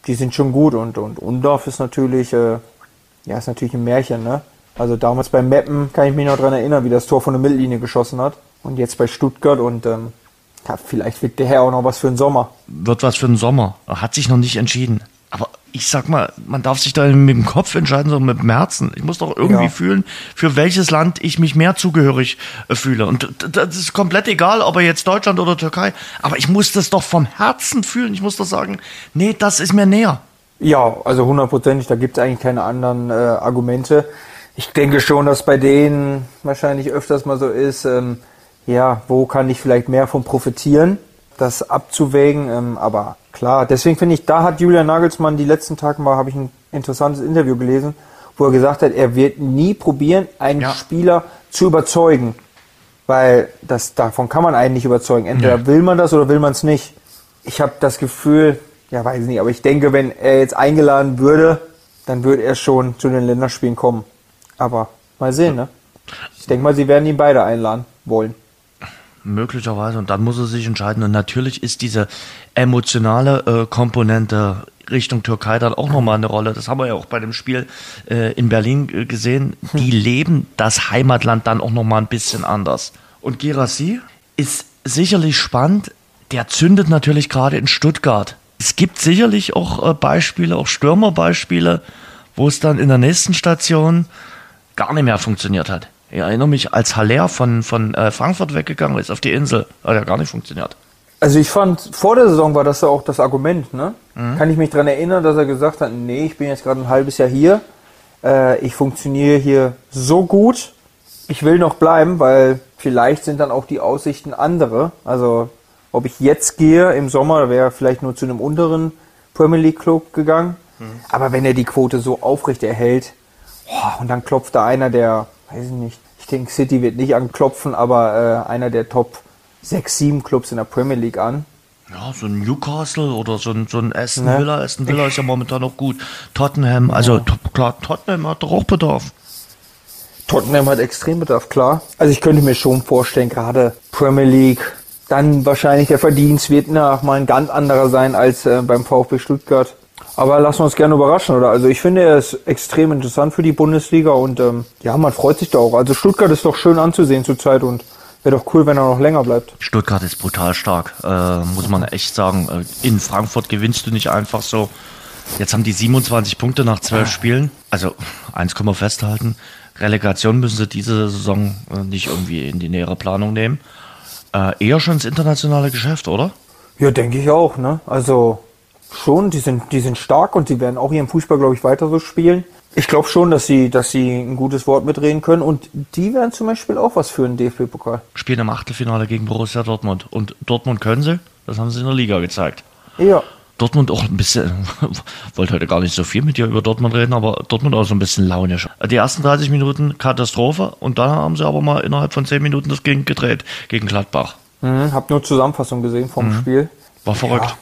die sind schon gut und und Undorf ist natürlich, äh, ja, ist natürlich ein Märchen. Ne? Also damals beim Meppen kann ich mich noch dran erinnern, wie das Tor von der Mittellinie geschossen hat. Und jetzt bei Stuttgart und ähm, ja, vielleicht wird der Herr auch noch was für den Sommer. Wird was für den Sommer. Er hat sich noch nicht entschieden. Aber ich sag mal, man darf sich da mit dem Kopf entscheiden, sondern mit dem Herzen. Ich muss doch irgendwie Ja. fühlen, für welches Land ich mich mehr zugehörig äh, fühle. Und das ist komplett egal, ob er jetzt Deutschland oder Türkei. Aber ich muss das doch vom Herzen fühlen. Ich muss doch sagen, nee, das ist mir näher. Ja, also hundertprozentig, da gibt es eigentlich keine anderen äh, Argumente. Ich denke schon, dass bei denen wahrscheinlich öfters mal so ist, ähm, ja, wo kann ich vielleicht mehr von profitieren, das abzuwägen. Ähm, aber klar, deswegen finde ich, da hat Julian Nagelsmann die letzten Tage mal, habe ich ein interessantes Interview gelesen, wo er gesagt hat, er wird nie probieren, einen Ja. Spieler zu überzeugen. Weil das, davon kann man einen nicht überzeugen. Entweder Ja. will man das oder will man es nicht. Ich habe das Gefühl, ja weiß ich nicht, aber ich denke, wenn er jetzt eingeladen würde, dann würde er schon zu den Länderspielen kommen. Aber mal sehen, ne? Ich denke mal, sie werden ihn beide einladen wollen. Möglicherweise. Und dann muss er sich entscheiden. Und natürlich ist diese emotionale äh, Komponente Richtung Türkei dann auch nochmal eine Rolle. Das haben wir ja auch bei dem Spiel äh, in Berlin äh, gesehen. Die leben das Heimatland dann auch nochmal ein bisschen anders. Und Girassi ist sicherlich spannend. Der zündet natürlich gerade in Stuttgart. Es gibt sicherlich auch äh, Beispiele, auch Stürmerbeispiele, wo es dann in der nächsten Station gar nicht mehr funktioniert hat. Ich erinnere mich, als Haller von, von äh, Frankfurt weggegangen ist auf die Insel, hat er gar nicht funktioniert. Also ich fand, vor der Saison war das ja auch das Argument, ne? Kann ich mich dran erinnern, dass er gesagt hat, nee, ich bin jetzt gerade ein halbes Jahr hier, äh, ich funktioniere hier so gut, ich will noch bleiben, weil vielleicht sind dann auch die Aussichten andere. Also ob ich jetzt gehe im Sommer, wäre vielleicht nur zu einem unteren Premier League Club gegangen. Aber wenn er die Quote so aufrecht erhält, und dann klopft da einer der, weiß ich nicht, ich denke City wird nicht anklopfen, aber äh, einer der Top 6, 7 Clubs in der Premier League an. Ja, so ein Newcastle oder so ein, so ein Aston Ne? Villa. Aston Villa ist ja momentan noch gut. Tottenham, also to- klar, Tottenham hat doch auch Bedarf. Tottenham hat extrem Bedarf, klar. Also ich könnte mir schon vorstellen, gerade Premier League, dann wahrscheinlich der Verdienst wird nach mal ein ganz anderer sein als äh, beim VfB Stuttgart. Aber lassen wir uns gerne überraschen, oder? Also ich finde, er ist extrem interessant für die Bundesliga und ähm, ja, man freut sich da auch. Also Stuttgart ist doch schön anzusehen zurzeit und Wäre doch cool, wenn er noch länger bleibt. Stuttgart ist brutal stark, äh, muss man echt sagen. Äh, in Frankfurt gewinnst du nicht einfach so. Jetzt haben die 27 Punkte nach 12 Spielen. Also eins können wir festhalten. Relegation müssen sie diese Saison äh, nicht irgendwie in die nähere Planung nehmen. Äh, eher schon ins internationale Geschäft, oder? Ja, denke ich auch, ne? Also schon, die sind, die sind stark und sie werden auch ihren Fußball, glaube ich, weiter so spielen. Ich glaube schon, dass sie, dass sie ein gutes Wort mitreden können und die werden zum Beispiel auch was für einen DFB-Pokal. Spielen im Achtelfinale gegen Borussia Dortmund. Und Dortmund können sie, das haben sie in der Liga gezeigt. Ja. Dortmund auch ein bisschen, wollte heute gar nicht so viel mit dir über Dortmund reden, aber Dortmund auch so ein bisschen launisch. Die ersten 30 Minuten Katastrophe und dann haben sie aber mal innerhalb von 10 Minuten das Gegen gedreht gegen Gladbach. Mhm, hab nur Zusammenfassung gesehen vom Mhm. Spiel. War verrückt. Ja,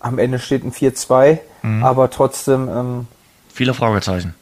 am Ende steht ein 4-2, Mhm. aber trotzdem, ähm, Viele Fragezeichen.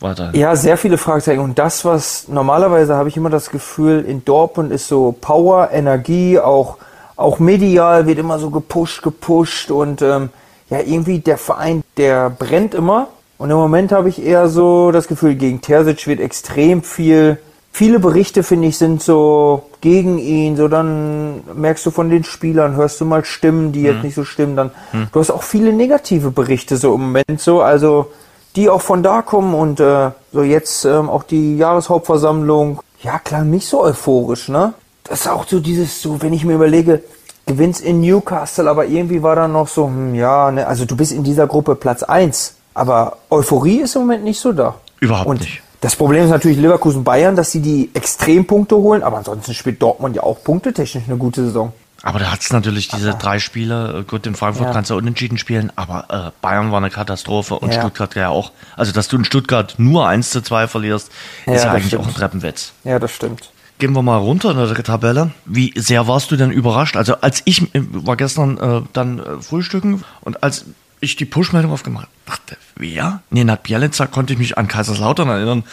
Weiter. ja, sehr viele Fragezeichen. Und das, was normalerweise habe ich immer das Gefühl, in Dortmund ist so Power, Energie, auch, auch medial wird immer so gepusht, gepusht und ähm, ja, irgendwie der Verein, der brennt immer. Und im Moment habe ich eher so das Gefühl, gegen Terzic wird extrem viel. Viele Berichte, finde ich, sind so gegen ihn. So dann merkst du von den Spielern, hörst du mal Stimmen, die jetzt nicht so stimmen. Dann du hast auch viele negative Berichte so im Moment so. Also die auch von da kommen und äh, so jetzt ähm, auch die Jahreshauptversammlung. Ja, klar, nicht so euphorisch, ne? Das ist auch so dieses, so wenn ich mir überlege, gewinnst in Newcastle, aber irgendwie war dann noch so, hm, ja, ne, also du bist in dieser Gruppe Platz 1, aber Euphorie ist im Moment nicht so da. Überhaupt und nicht. Das Problem ist natürlich Leverkusen-Bayern, dass sie die Extrempunkte holen, aber ansonsten spielt Dortmund ja auch punktetechnisch eine gute Saison. Aber da hat es natürlich diese drei Spiele. Äh, Gut, in Frankfurt Ja. kannst du unentschieden spielen, aber äh, Bayern war eine Katastrophe und Ja. Stuttgart ja auch. Also, dass du in Stuttgart nur 1 zu 2 verlierst, Ja, ist ja eigentlich stimmt. auch ein Treppenwitz. Ja, das stimmt. Gehen wir mal runter in der Tabelle. Wie sehr warst du denn überrascht? Also als ich äh, war gestern äh, dann äh, frühstücken und als ich die Push-Meldung aufgemacht dachte, wer? Nenad Bielica konnte ich mich an Kaiserslautern erinnern,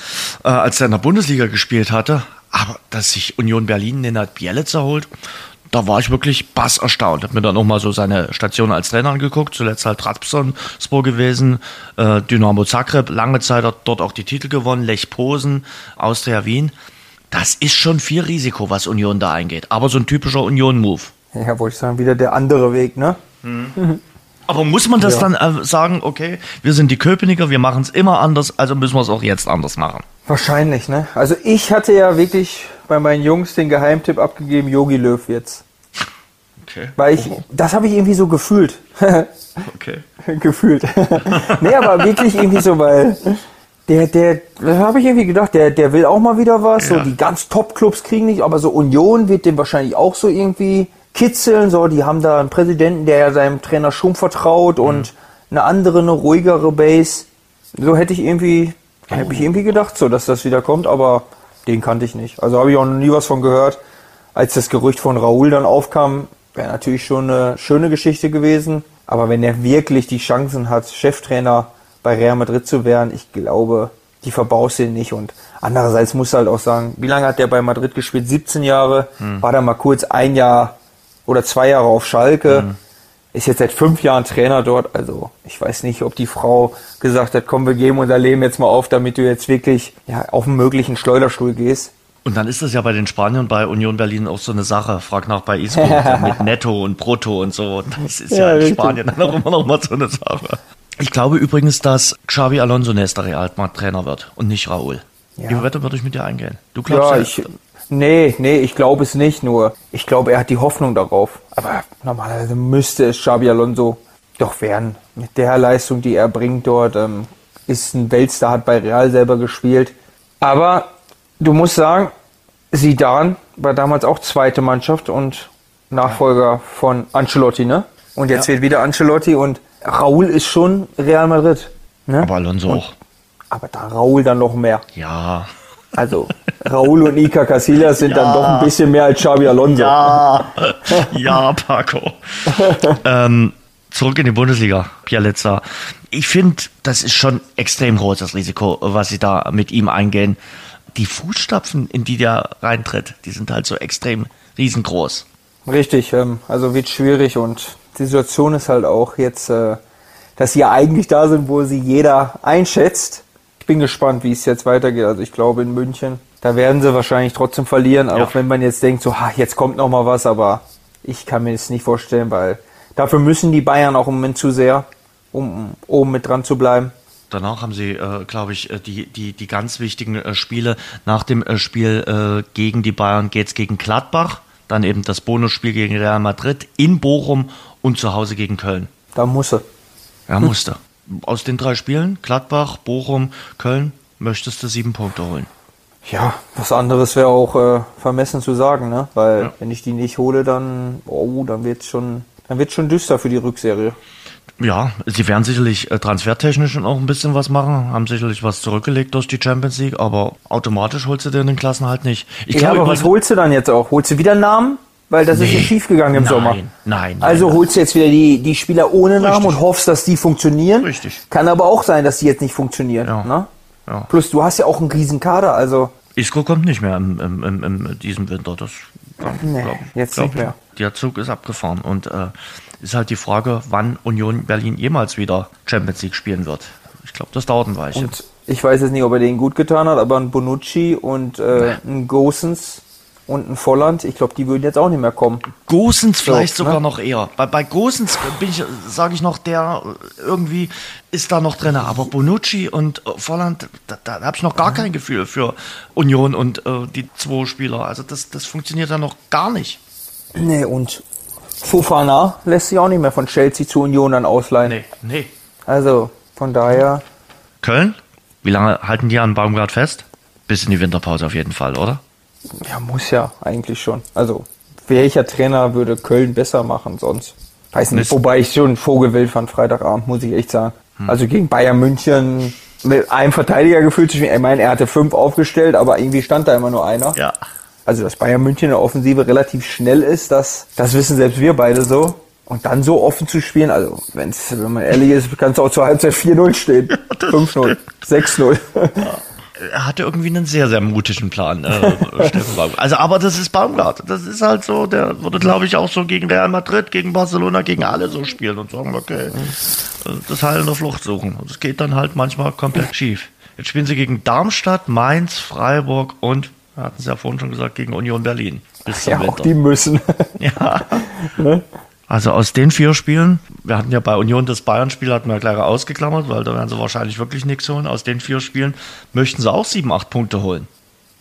äh, als er in der Bundesliga gespielt hatte. Aber dass sich Union Berlin Nenad Bielica holt, da war ich wirklich bass erstaunt. Hab mir dann nochmal so seine Station als Trainer angeguckt. Zuletzt halt Trabzonspor gewesen, äh, Dynamo Zagreb, lange Zeit hat dort auch die Titel gewonnen, Lech Posen, Austria Wien. Das ist schon viel Risiko, was Union da eingeht. Aber so ein typischer Union-Move. Ja, wollte ich sagen, wieder der andere Weg, ne? Aber muss man das Ja. dann äh, sagen, okay, wir sind die Köpenicker, wir machen es immer anders, also müssen wir es auch jetzt anders machen. Wahrscheinlich, ne? Also ich hatte ja wirklich bei meinen Jungs den Geheimtipp abgegeben, Yogi Löw jetzt. Okay. Weil ich, das habe ich irgendwie so gefühlt. Okay. gefühlt. nee, aber wirklich irgendwie so, weil der, der, da habe ich irgendwie gedacht, der, der will auch mal wieder was. So Ja. die ganz Top-Clubs kriegen nicht, aber so Union wird dem wahrscheinlich auch so irgendwie kitzeln. So, die haben da einen Präsidenten, der ja seinem Trainer schon vertraut und eine andere, eine ruhigere Base. So hätte ich irgendwie, hätte ich irgendwie gedacht, so, dass das wieder kommt, aber den kannte ich nicht. Also habe ich auch noch nie was von gehört. Als das Gerücht von Raoul dann aufkam, wäre natürlich schon eine schöne Geschichte gewesen. Aber wenn er wirklich die Chancen hat, Cheftrainer bei Real Madrid zu werden, ich glaube, die verbaust ihn nicht. Und andererseits muss halt auch sagen, wie lange hat der bei Madrid gespielt? 17 Jahre. War da mal kurz ein Jahr oder zwei Jahre auf Schalke. Ist jetzt seit fünf Jahren Trainer dort. Also ich weiß nicht, ob die Frau gesagt hat, komm, wir geben unser Leben jetzt mal auf, damit du jetzt wirklich ja, auf einen möglichen Schleuderstuhl gehst. Und dann ist das ja bei den Spaniern bei Union Berlin auch so eine Sache. Frag nach bei Isco mit Netto und Brutto und so. Das ist ja, Ja, in richtig. Spanien dann auch immer noch mal so eine Sache. Ich glaube übrigens, dass Xavi Alonso nächster Real Trainer wird und nicht Raúl. Ja. Die Wette würde ich mit dir eingehen. Du glaubst Ja, ich. Nee, nee, ich glaube es nicht nur. Ich glaube, er hat die Hoffnung darauf. Aber normalerweise müsste es Xabi Alonso doch werden. Mit der Leistung, die er bringt dort, ähm, ist ein Weltstar, hat bei Real selber gespielt. Aber du musst sagen, Zidane war damals auch zweite Mannschaft und Nachfolger von Ancelotti, ne? Und jetzt Ja. wird wieder Ancelotti und Raúl ist schon Real Madrid. Ne? aber Alonso auch. Aber da Raúl dann noch mehr. Ja. Also, Raúl und Iker Casillas sind dann doch ein bisschen mehr als Xabi Alonso. Ja, ja, Paco. ähm, zurück in die Bundesliga, Bielitzer. Ich finde, das ist schon extrem großes Risiko, was sie da mit ihm eingehen. Die Fußstapfen, in die der reintritt, die sind halt so extrem riesengroß. Richtig, ähm, also wird schwierig und die Situation ist halt auch jetzt, äh, dass sie ja eigentlich da sind, wo sie jeder einschätzt. Ich bin gespannt, wie es jetzt weitergeht. Also ich glaube in München, Da werden sie wahrscheinlich trotzdem verlieren, Ja. auch wenn man jetzt denkt, so, ha, jetzt kommt noch mal was, aber ich kann mir das nicht vorstellen, weil dafür müssen die Bayern auch im Moment zu sehr, um oben mit dran zu bleiben. Danach haben sie, äh, glaube ich, äh, die, die, die ganz wichtigen äh, Spiele. Nach dem äh, Spiel äh, gegen die Bayern geht's gegen Gladbach, dann eben das Bonusspiel gegen Real Madrid in Bochum und zu Hause gegen Köln. Da muss er. Musste. Aus den drei Spielen, Gladbach, Bochum, Köln, möchtest du sieben Punkte holen. Ja, was anderes wäre auch äh, vermessen zu sagen, ne? Weil wenn ich die nicht hole, dann, oh, dann wird's schon, dann wird's schon düster für die Rückserie. Ja, sie werden sicherlich äh, transfertechnisch auch ein bisschen was machen, haben sicherlich was zurückgelegt durch die Champions League, aber automatisch holst du dir den Klassen halt nicht. Ich ja, glaube, aber was holst du dann jetzt auch? Holst du wieder einen Namen? Weil das ist Nee. ja schief gegangen im Nein, Sommer. nein, nein, Also nein. holst du jetzt wieder die, die Spieler ohne Namen Richtig. und hoffst, dass die funktionieren. Richtig. Kann aber auch sein, dass die jetzt nicht funktionieren. Ja. Ne? Ja. Plus du hast ja auch einen riesen Kader, also Isco kommt nicht mehr im, im, im, im diesem Winter. Das Nee, glaub- jetzt glaub nicht mehr. Der Zug ist abgefahren und äh, ist halt die Frage, wann Union Berlin jemals wieder Champions League spielen wird. Ich glaube, das dauert ein Weilchen. und ich weiß jetzt nicht, ob er den gut getan hat, aber ein Bonucci und äh, ein Gosens und ein Volland, ich glaube, die würden jetzt auch nicht mehr kommen. Gosens vielleicht So, sogar ne? noch eher. Bei, bei Gosens bin ich, sage ich noch, der äh, irgendwie ist da noch drin. Aber Bonucci und äh, Volland, da, da habe ich noch gar kein Gefühl für Union und äh, die zwei Spieler. Also das, das funktioniert ja noch gar nicht. Nee, und Fofana lässt sich auch nicht mehr von Chelsea zu Union dann ausleihen. Nee, nee. Also von daher, Köln? Wie lange halten die an Baumgart fest? Bis in die Winterpause auf jeden Fall, oder? Ja, muss ja eigentlich schon. Also welcher Trainer würde Köln besser machen sonst? Weiß nicht, wobei ich schon Vogelwild fand Freitagabend, muss ich echt sagen. Also gegen Bayern München mit einem Verteidiger gefühlt zu spielen. Ich meine, er hatte fünf aufgestellt, aber irgendwie stand da immer nur einer. Ja. Also, dass Bayern München in der Offensive relativ schnell ist, das, das wissen selbst wir beide so. Und dann so offen zu spielen, also wenn's, wenn man ehrlich ist, kannst du auch zur Halbzeit 4-0 stehen. 5-0, 6-0. Er hatte irgendwie einen sehr, sehr mutigen Plan, äh, Steffen Baumgart. Also, aber das ist Baumgart. Das ist halt so, der würde, glaube ich, auch so gegen Real Madrid, gegen Barcelona, gegen alle so spielen und sagen, okay, das Heil in der Flucht suchen. Und es geht dann halt manchmal komplett schief. Jetzt spielen sie gegen Darmstadt, Mainz, Freiburg und, wir hatten es ja vorhin schon gesagt, gegen Union Berlin. Bis zum Ja, auch Winter. die müssen. Ja. Also aus den vier Spielen, wir hatten ja bei Union das Bayern-Spiel, hatten wir gleich ausgeklammert, weil da werden sie wahrscheinlich wirklich nichts holen. Aus den vier Spielen möchten sie auch sieben, acht Punkte holen.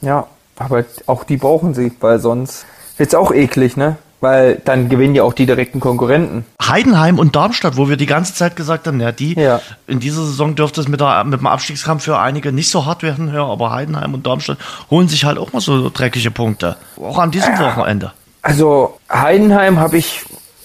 Ja, aber auch die brauchen sie, weil sonst wird's auch eklig, ne? Weil dann gewinnen ja auch die direkten Konkurrenten. Heidenheim und Darmstadt, wo wir die ganze Zeit gesagt haben, ja, die, Ja. in dieser Saison dürfte es mit, der, mit dem Abstiegskampf für einige nicht so hart werden, ja, aber Heidenheim und Darmstadt holen sich halt auch mal so dreckige Punkte. Auch an diesem Wochenende. Also Heidenheim habe ich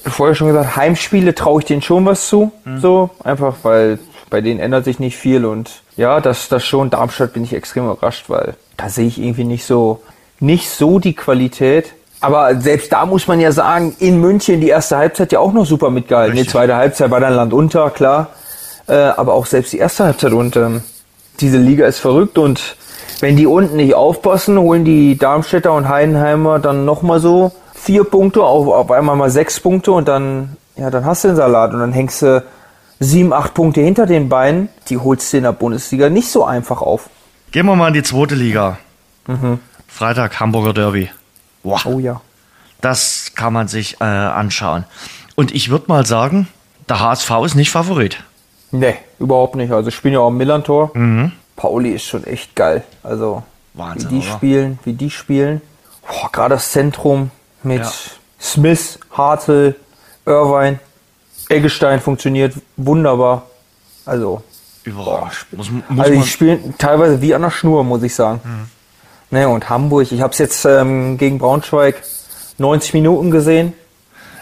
vorher schon gesagt, Heimspiele traue ich denen schon was zu. So, einfach weil bei denen ändert sich nicht viel und ja, das, das schon. Darmstadt bin ich extrem überrascht, weil da sehe ich irgendwie nicht so, nicht so die Qualität. Aber selbst da muss man ja sagen, in München die erste Halbzeit ja auch noch super mitgehalten. Die Richtig. zweite Halbzeit war dann Land unter, klar. Äh, aber auch selbst die erste Halbzeit und ähm, diese Liga ist verrückt und wenn die unten nicht aufpassen, holen die Darmstädter und Heidenheimer dann nochmal so vier Punkte, auf, auf einmal mal sechs Punkte und dann, ja, dann hast du den Salat und dann hängst du sieben, acht Punkte hinter den Beinen. Die holst du in der Bundesliga nicht so einfach auf. Gehen wir mal in die zweite Liga. Freitag, Hamburger Derby. Boah. Oh ja. Das kann man sich äh, anschauen. Und ich würde mal sagen, der HSV ist nicht Favorit. Nee, überhaupt nicht. Also spielen ja auch im Millantor. Mhm. Pauli ist schon echt geil. Also Wahnsinn, wie die oder? spielen, wie die spielen. Gerade das Zentrum mit Ja. Smith, Hartl, Irvine, Eggestein funktioniert wunderbar. Also, Überragend. Muss, muss also die spielen teilweise wie an der Schnur, muss ich sagen. Ne, und Hamburg, ich habe es jetzt ähm, gegen Braunschweig 90 Minuten gesehen.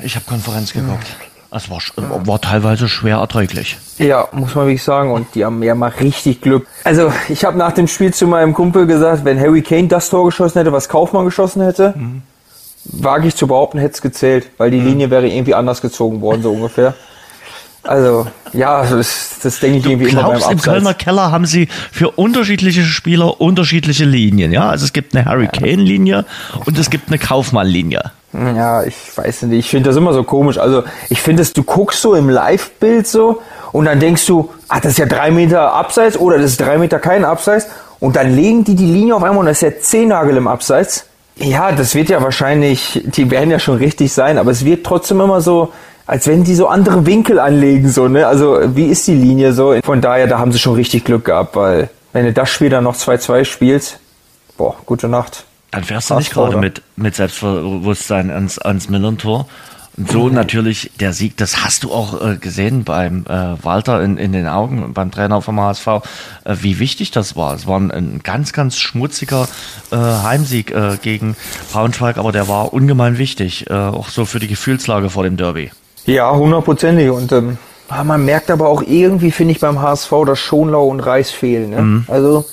ich habe Konferenz geguckt. Es war, sch- war teilweise schwer erträglich. Ja, muss man wirklich sagen. Und die haben ja mal richtig Glück. Also, ich habe nach dem Spiel zu meinem Kumpel gesagt, wenn Harry Kane das Tor geschossen hätte, was Kaufmann geschossen hätte, wage ich zu behaupten, hätte es gezählt, weil die Linie wäre irgendwie anders gezogen worden, so ungefähr. Also, ja, das, das denke ich Du irgendwie immer beim glaubst, im Kölner Abseits. Keller haben sie für unterschiedliche Spieler unterschiedliche Linien, ja? Also es gibt eine Harry Kane-Linie und es gibt eine Kaufmann-Linie. Ja, ich weiß nicht. Ich finde das immer so komisch. Also, ich finde es, du guckst so im Live-Bild so und dann denkst du, ah, das ist ja drei Meter Abseits oder das ist drei Meter kein Abseits. Und dann legen die die Linie auf einmal und das ist der Zehennagel im Abseits. Ja, das wird ja wahrscheinlich, die werden ja schon richtig sein, aber es wird trotzdem immer so, als wenn die so andere Winkel anlegen, so, ne? Also, wie ist die Linie so? Von daher, da haben sie schon richtig Glück gehabt, weil, wenn du das Spiel dann noch 2-2 spielst, boah, gute Nacht. Dann fährst du nicht gerade mit, mit Selbstbewusstsein ans, ans Millern-Tor. Und so natürlich der Sieg, das hast du auch äh, gesehen beim äh, Walter in, in den Augen, beim Trainer vom HSV, äh, wie wichtig das war. Es war ein, ein ganz, ganz schmutziger äh, Heimsieg äh, gegen Braunschweig, aber der war ungemein wichtig, äh, auch so für die Gefühlslage vor dem Derby. Ja, hundertprozentig. Und ähm, ah, man merkt aber auch irgendwie, finde ich, beim HSV, dass Schonlau und Reis fehlen. Ne? Mhm. Also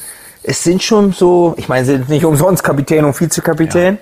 es sind schon so, ich meine, sind nicht umsonst Kapitän und Vizekapitän. Ja.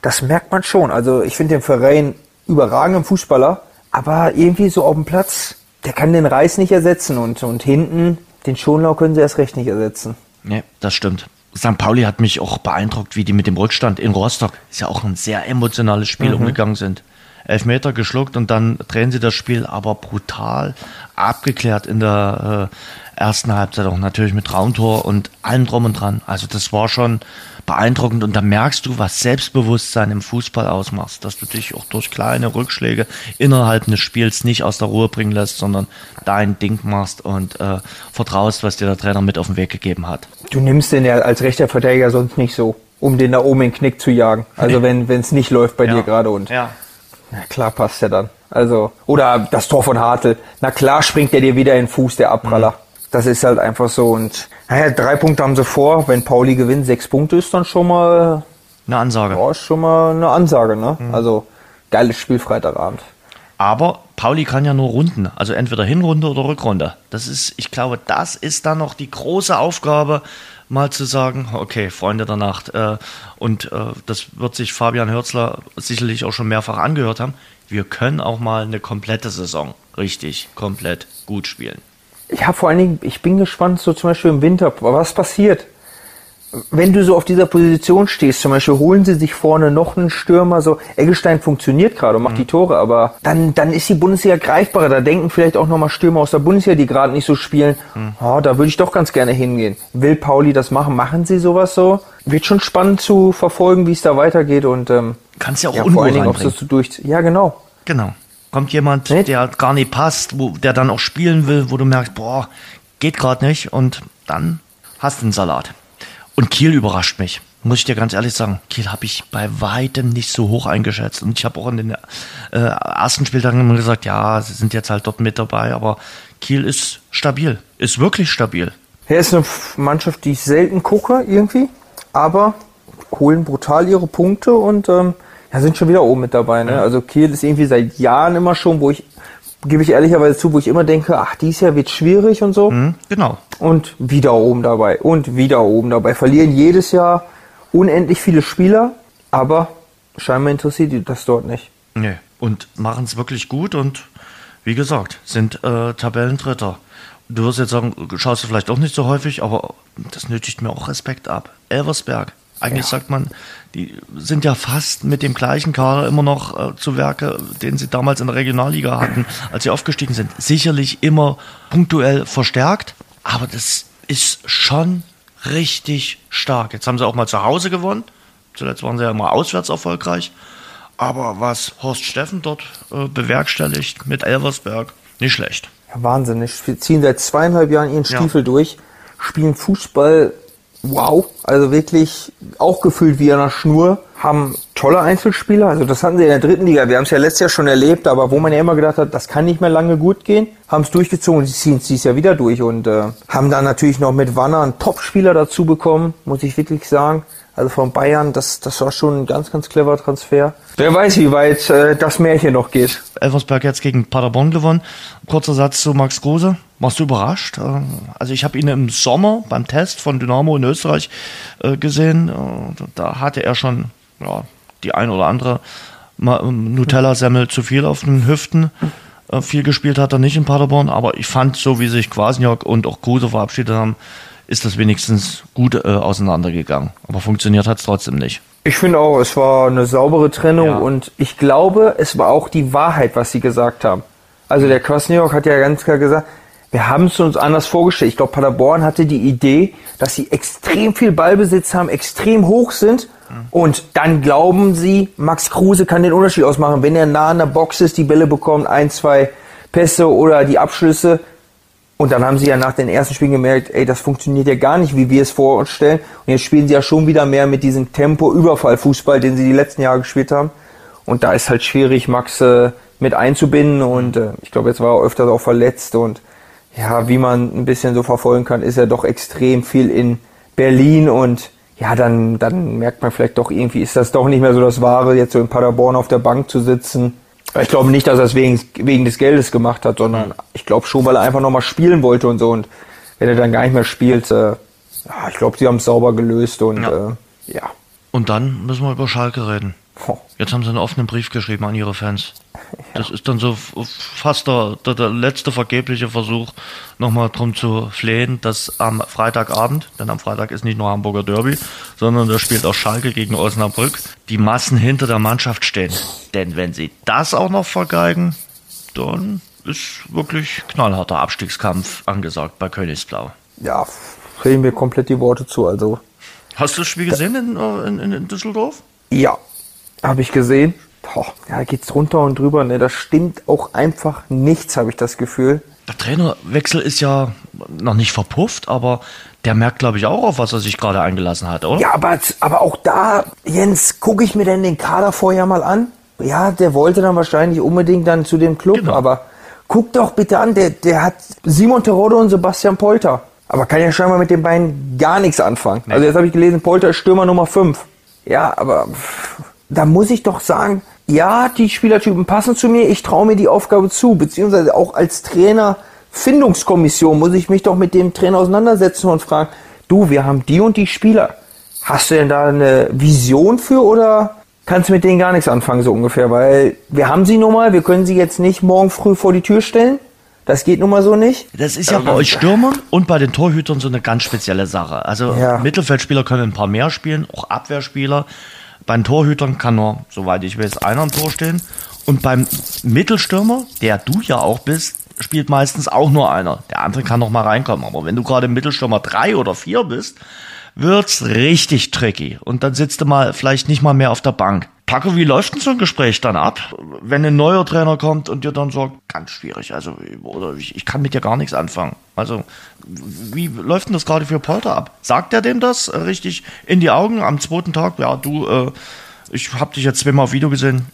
Das merkt man schon. Also ich finde den Verein überragenden Fußballer, aber irgendwie so auf dem Platz, der kann den Reis nicht ersetzen und, und hinten den Schonlau können sie erst recht nicht ersetzen. Nee, das stimmt. St. Pauli hat mich auch beeindruckt, wie die mit dem Rückstand in Rostock, ist ja auch ein sehr emotionales Spiel, mhm. umgegangen sind. Elfmeter geschluckt und dann drehen sie das Spiel aber brutal abgeklärt in der äh, ersten Halbzeit auch natürlich mit Traumtor und allem drum und dran. Also das war schon beeindruckend und da merkst du, was Selbstbewusstsein im Fußball ausmacht, dass du dich auch durch kleine Rückschläge innerhalb des Spiels nicht aus der Ruhe bringen lässt, sondern dein Ding machst und äh, vertraust, was dir der Trainer mit auf den Weg gegeben hat. Du nimmst den ja als rechter Verteidiger sonst nicht so, um den da oben in den Knick zu jagen. Also nee. wenn es nicht läuft bei ja. dir gerade und ja. na klar passt er dann. Also oder das Tor von Hartl. Na klar springt er dir wieder in den Fuß der Abpraller. Mhm. Das ist halt einfach so. Und naja, drei Punkte haben sie vor. Wenn Pauli gewinnt, sechs Punkte ist dann schon mal eine Ansage. Ja, schon mal eine Ansage, ne? Mhm. Also geiles Spiel Freitagabend. Aber Pauli kann ja nur runden, also entweder Hinrunde oder Rückrunde. Das ist, ich glaube, das ist dann noch die große Aufgabe, mal zu sagen, okay, Freunde der Nacht, äh, und äh, das wird sich Fabian Hürzler sicherlich auch schon mehrfach angehört haben, wir können auch mal eine komplette Saison richtig, komplett gut spielen ja, vor allen Dingen, ich bin gespannt, so zum Beispiel im Winter, was passiert? Wenn du so auf dieser Position stehst, zum Beispiel holen sie sich vorne noch einen Stürmer, so Eggestein funktioniert gerade und macht mhm. die Tore, aber dann, dann ist die Bundesliga greifbarer. Da denken vielleicht auch nochmal Stürmer aus der Bundesliga, die gerade nicht so spielen, mhm. oh, da würde ich doch ganz gerne hingehen. Will Pauli das machen? Machen sie sowas so? Wird schon spannend zu verfolgen, wie es da weitergeht und ähm, kannst ja auch ja, vor allen Dingen, ob es so durch. Ja, genau. Genau. Kommt jemand, nicht? der gar nicht passt, wo, der dann auch spielen will, wo du merkst, boah, geht gerade nicht und dann hast du einen Salat. Und Kiel überrascht mich, muss ich dir ganz ehrlich sagen. Kiel habe ich bei weitem nicht so hoch eingeschätzt. Und ich habe auch in den äh, ersten Spieltagen immer gesagt, ja, sie sind jetzt halt dort mit dabei, aber Kiel ist stabil, ist wirklich stabil. Er ist eine Mannschaft, die ich selten gucke irgendwie, aber holen brutal ihre Punkte und ähm, ja, sind schon wieder oben mit dabei. Ne? Also Kiel ist irgendwie seit Jahren immer schon, wo ich, gebe ich ehrlicherweise zu, wo ich immer denke, ach, dieses Jahr wird schwierig und so. Mhm, genau. Und wieder oben dabei und wieder oben dabei. Verlieren jedes Jahr unendlich viele Spieler, aber scheinbar interessiert das dort nicht. Nee, und machen es wirklich gut und wie gesagt, sind äh, Tabellendritter. Du wirst jetzt sagen, schaust du vielleicht auch nicht so häufig, aber das nötigt mir auch Respekt ab. Elversberg, eigentlich ja. sagt man, die sind ja fast mit dem gleichen Kader immer noch äh, zu Werke, den sie damals in der Regionalliga hatten, als sie aufgestiegen sind. Sicherlich immer punktuell verstärkt, aber das ist schon richtig stark. Jetzt haben sie auch mal zu Hause gewonnen. Zuletzt waren sie ja immer auswärts erfolgreich. Aber was Horst Steffen dort äh, bewerkstelligt mit Elversberg, nicht schlecht. Ja, wahnsinnig. Wir ziehen seit zweieinhalb Jahren ihren Stiefel ja. durch, spielen Fußball wow, also wirklich auch gefühlt wie an einer Schnur, haben tolle Einzelspieler, also das hatten sie in der dritten Liga, wir haben es ja letztes Jahr schon erlebt, aber wo man ja immer gedacht hat, das kann nicht mehr lange gut gehen, haben es durchgezogen und sie ziehen es ja wieder durch und äh, haben dann natürlich noch mit Wanner einen Top-Spieler dazu bekommen, muss ich wirklich sagen. Also von Bayern, das, das war schon ein ganz, ganz clever Transfer. Wer weiß, wie weit äh, das Märchen noch geht. Elversberg jetzt gegen Paderborn gewonnen. Kurzer Satz zu Max Kruse. Warst du überrascht? Äh, also ich habe ihn im Sommer beim Test von Dynamo in Österreich äh, gesehen. Äh, da hatte er schon ja, die ein oder andere ähm, Nutella-Semmel zu viel auf den Hüften. Viel gespielt hat er nicht in Paderborn, aber ich fand, so wie sich Quasniok und auch Kruse verabschiedet haben, ist das wenigstens gut äh, auseinandergegangen. Aber funktioniert hat es trotzdem nicht. Ich finde auch, es war eine saubere Trennung ja. und ich glaube, es war auch die Wahrheit, was sie gesagt haben. Also der Kwasniok hat ja ganz klar gesagt, wir haben es uns anders vorgestellt. Ich glaube, Paderborn hatte die Idee, dass sie extrem viel Ballbesitz haben, extrem hoch sind. Und dann glauben sie, Max Kruse kann den Unterschied ausmachen. Wenn er nah an der Box ist, die Bälle bekommt, ein, zwei Pässe oder die Abschlüsse. Und dann haben sie ja nach den ersten Spielen gemerkt, ey, das funktioniert ja gar nicht, wie wir es vor uns stellen. Und jetzt spielen sie ja schon wieder mehr mit diesem Tempo-Überfall-Fußball, den sie die letzten Jahre gespielt haben. Und da ist halt schwierig, Max äh, mit einzubinden. Und äh, ich glaube, jetzt war er öfter auch verletzt. Und ja, wie man ein bisschen so verfolgen kann, ist er doch extrem viel in Berlin und ja, dann, dann merkt man vielleicht doch irgendwie, ist das doch nicht mehr so das Wahre, jetzt so in Paderborn auf der Bank zu sitzen. Ich glaube nicht, dass er es wegen, wegen des Geldes gemacht hat, sondern ich glaube schon, weil er einfach nochmal spielen wollte und so. Und wenn er dann gar nicht mehr spielt, äh, ich glaube, sie haben es sauber gelöst und Ja. Äh, ja. Und dann müssen wir über Schalke reden. Jetzt haben sie einen offenen Brief geschrieben an ihre Fans. Das ist dann so fast der, der, der letzte vergebliche Versuch, nochmal drum zu flehen, dass am Freitagabend, denn am Freitag ist nicht nur Hamburger Derby, sondern da spielt auch Schalke gegen Osnabrück, die Massen hinter der Mannschaft stehen. Denn wenn sie das auch noch vergeigen, dann ist wirklich knallharter Abstiegskampf angesagt bei Königsblau. Ja, drehen wir komplett die Worte zu. Also Hast du das Spiel gesehen äh, in, in, in Düsseldorf? Ja, habe ich gesehen. Boah, ja, da geht's runter und drüber. Ne, das stimmt auch einfach nichts, habe ich das Gefühl. Der Trainerwechsel ist ja noch nicht verpufft, aber der merkt, glaube ich, auch auf, was er sich gerade eingelassen hat, oder? Ja, aber, aber auch da, Jens, gucke ich mir denn den Kader vorher mal an? Ja, der wollte dann wahrscheinlich unbedingt dann zu dem Club, Genau. aber guck doch bitte an, der, der hat Simon Terodde und Sebastian Polter. Aber kann ja scheinbar mit den beiden gar nichts anfangen. Also jetzt habe ich gelesen, Polter ist Stürmer Nummer 5. Ja, aber pff, da muss ich doch sagen, ja, die Spielertypen passen zu mir, ich traue mir die Aufgabe zu, beziehungsweise auch als Trainer Findungskommission muss ich mich doch mit dem Trainer auseinandersetzen und fragen, du, wir haben die und die Spieler. Hast du denn da eine Vision für oder kannst du mit denen gar nichts anfangen, so ungefähr? Weil wir haben sie nun mal, wir können sie jetzt nicht morgen früh vor die Tür stellen. Das geht nun mal so nicht. Das ist ja bei euch Stürmern und bei den Torhütern so eine ganz spezielle Sache. Also Ja. Mittelfeldspieler können ein paar mehr spielen, auch Abwehrspieler. Bei den Torhütern kann nur, soweit ich weiß, einer im Tor stehen. Und beim Mittelstürmer, der du ja auch bist, spielt meistens auch nur einer. Der andere kann noch mal reinkommen. Aber wenn du gerade Mittelstürmer drei oder vier bist, wird's richtig tricky. Und dann sitzt du mal vielleicht nicht mal mehr auf der Bank. Paco, wie läuft denn so ein Gespräch dann ab, wenn ein neuer Trainer kommt und dir dann sagt, ganz schwierig, also oder ich, ich kann mit dir gar nichts anfangen. Also wie läuft denn das gerade für Polter ab? Sagt er dem das äh, richtig in die Augen am zweiten Tag? Ja, du, äh, ich habe dich jetzt zweimal auf Video gesehen.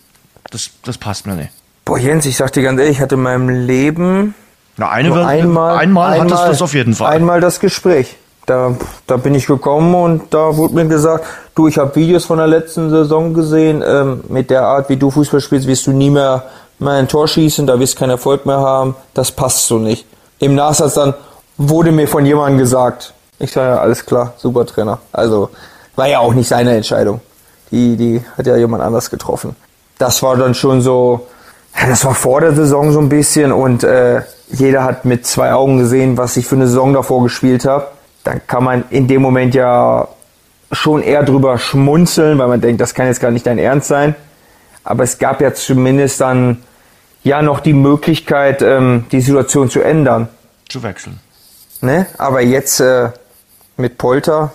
Das, das passt mir nicht. Boah, Jens, ich sag dir ganz ehrlich, ich hatte in meinem Leben Na, eine nur Ver- einmal, einmal, hattest du das auf jeden Fall. Einmal das Gespräch. Da, da bin ich gekommen und da wurde mir gesagt, du, ich habe Videos von der letzten Saison gesehen, ähm, mit der Art, wie du Fußball spielst, wirst du nie mehr mal ein Tor schießen, da wirst du keinen Erfolg mehr haben, das passt so nicht. Im Nachsatz dann wurde mir von jemandem gesagt, ich sage ja, alles klar, super Trainer. Also war ja auch nicht seine Entscheidung. Die, die hat ja jemand anders getroffen. Das war dann schon so, das war vor der Saison so ein bisschen und äh, jeder hat mit zwei Augen gesehen, was ich für eine Saison davor gespielt habe. Dann kann man in dem Moment ja schon eher drüber schmunzeln, weil man denkt, das kann jetzt gar nicht dein Ernst sein. Aber es gab ja zumindest dann ja noch die Möglichkeit, ähm, die Situation zu ändern. Zu wechseln. Ne? Aber jetzt äh, mit Polter,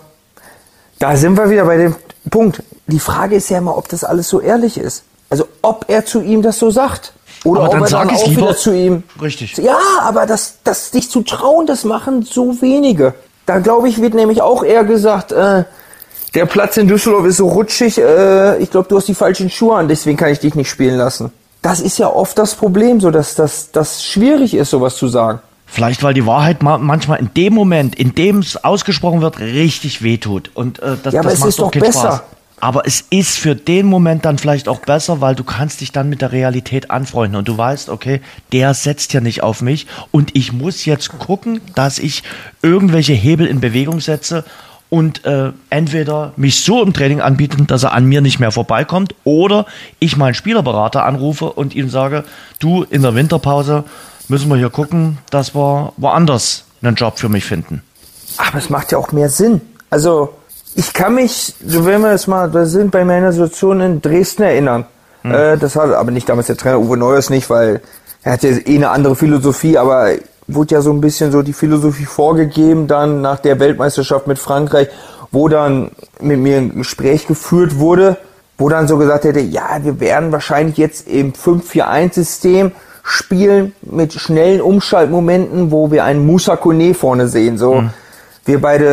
da sind wir wieder bei dem Punkt. Die Frage ist ja immer, ob das alles so ehrlich ist. Also ob er zu ihm das so sagt. Oder Aber ob dann er dann auch wieder zu ihm. Richtig. Ja, aber das, das dich zu trauen, das machen so wenige. Da glaube ich, wird nämlich auch eher gesagt, äh, der Platz in Düsseldorf ist so rutschig, äh, ich glaube, du hast die falschen Schuhe an, deswegen kann ich dich nicht spielen lassen. Das ist ja oft das Problem, so dass das dass schwierig ist, sowas zu sagen. Vielleicht, weil die Wahrheit ma manchmal in dem Moment, in dem es ausgesprochen wird, richtig wehtut. Und äh, das, Ja, aber das es macht ist doch keinen besser. Spaß. Aber es ist für den Moment dann vielleicht auch besser, weil du kannst dich dann mit der Realität anfreunden und du weißt, okay, der setzt ja nicht auf mich und ich muss jetzt gucken, dass ich irgendwelche Hebel in Bewegung setze und äh, entweder mich so im Training anbieten, dass er an mir nicht mehr vorbeikommt oder ich meinen Spielerberater anrufe und ihm sage, du, in der Winterpause müssen wir hier gucken, dass wir woanders einen Job für mich finden. Aber es macht ja auch mehr Sinn. Also, ich kann mich, so wenn wir jetzt mal, wir sind bei meiner Situation in Dresden erinnern. Äh, das hat aber nicht damals der Trainer Uwe Neuers nicht, weil er hatte eh eine andere Philosophie, aber wurde ja so ein bisschen so die Philosophie vorgegeben, dann nach der Weltmeisterschaft mit Frankreich, wo dann mit mir ein Gespräch geführt wurde, wo dann so gesagt hätte, ja, wir werden wahrscheinlich jetzt im 5-4-1-System spielen mit schnellen Umschaltmomenten, wo wir einen Moussa Kone vorne sehen. So, mhm. Wir beide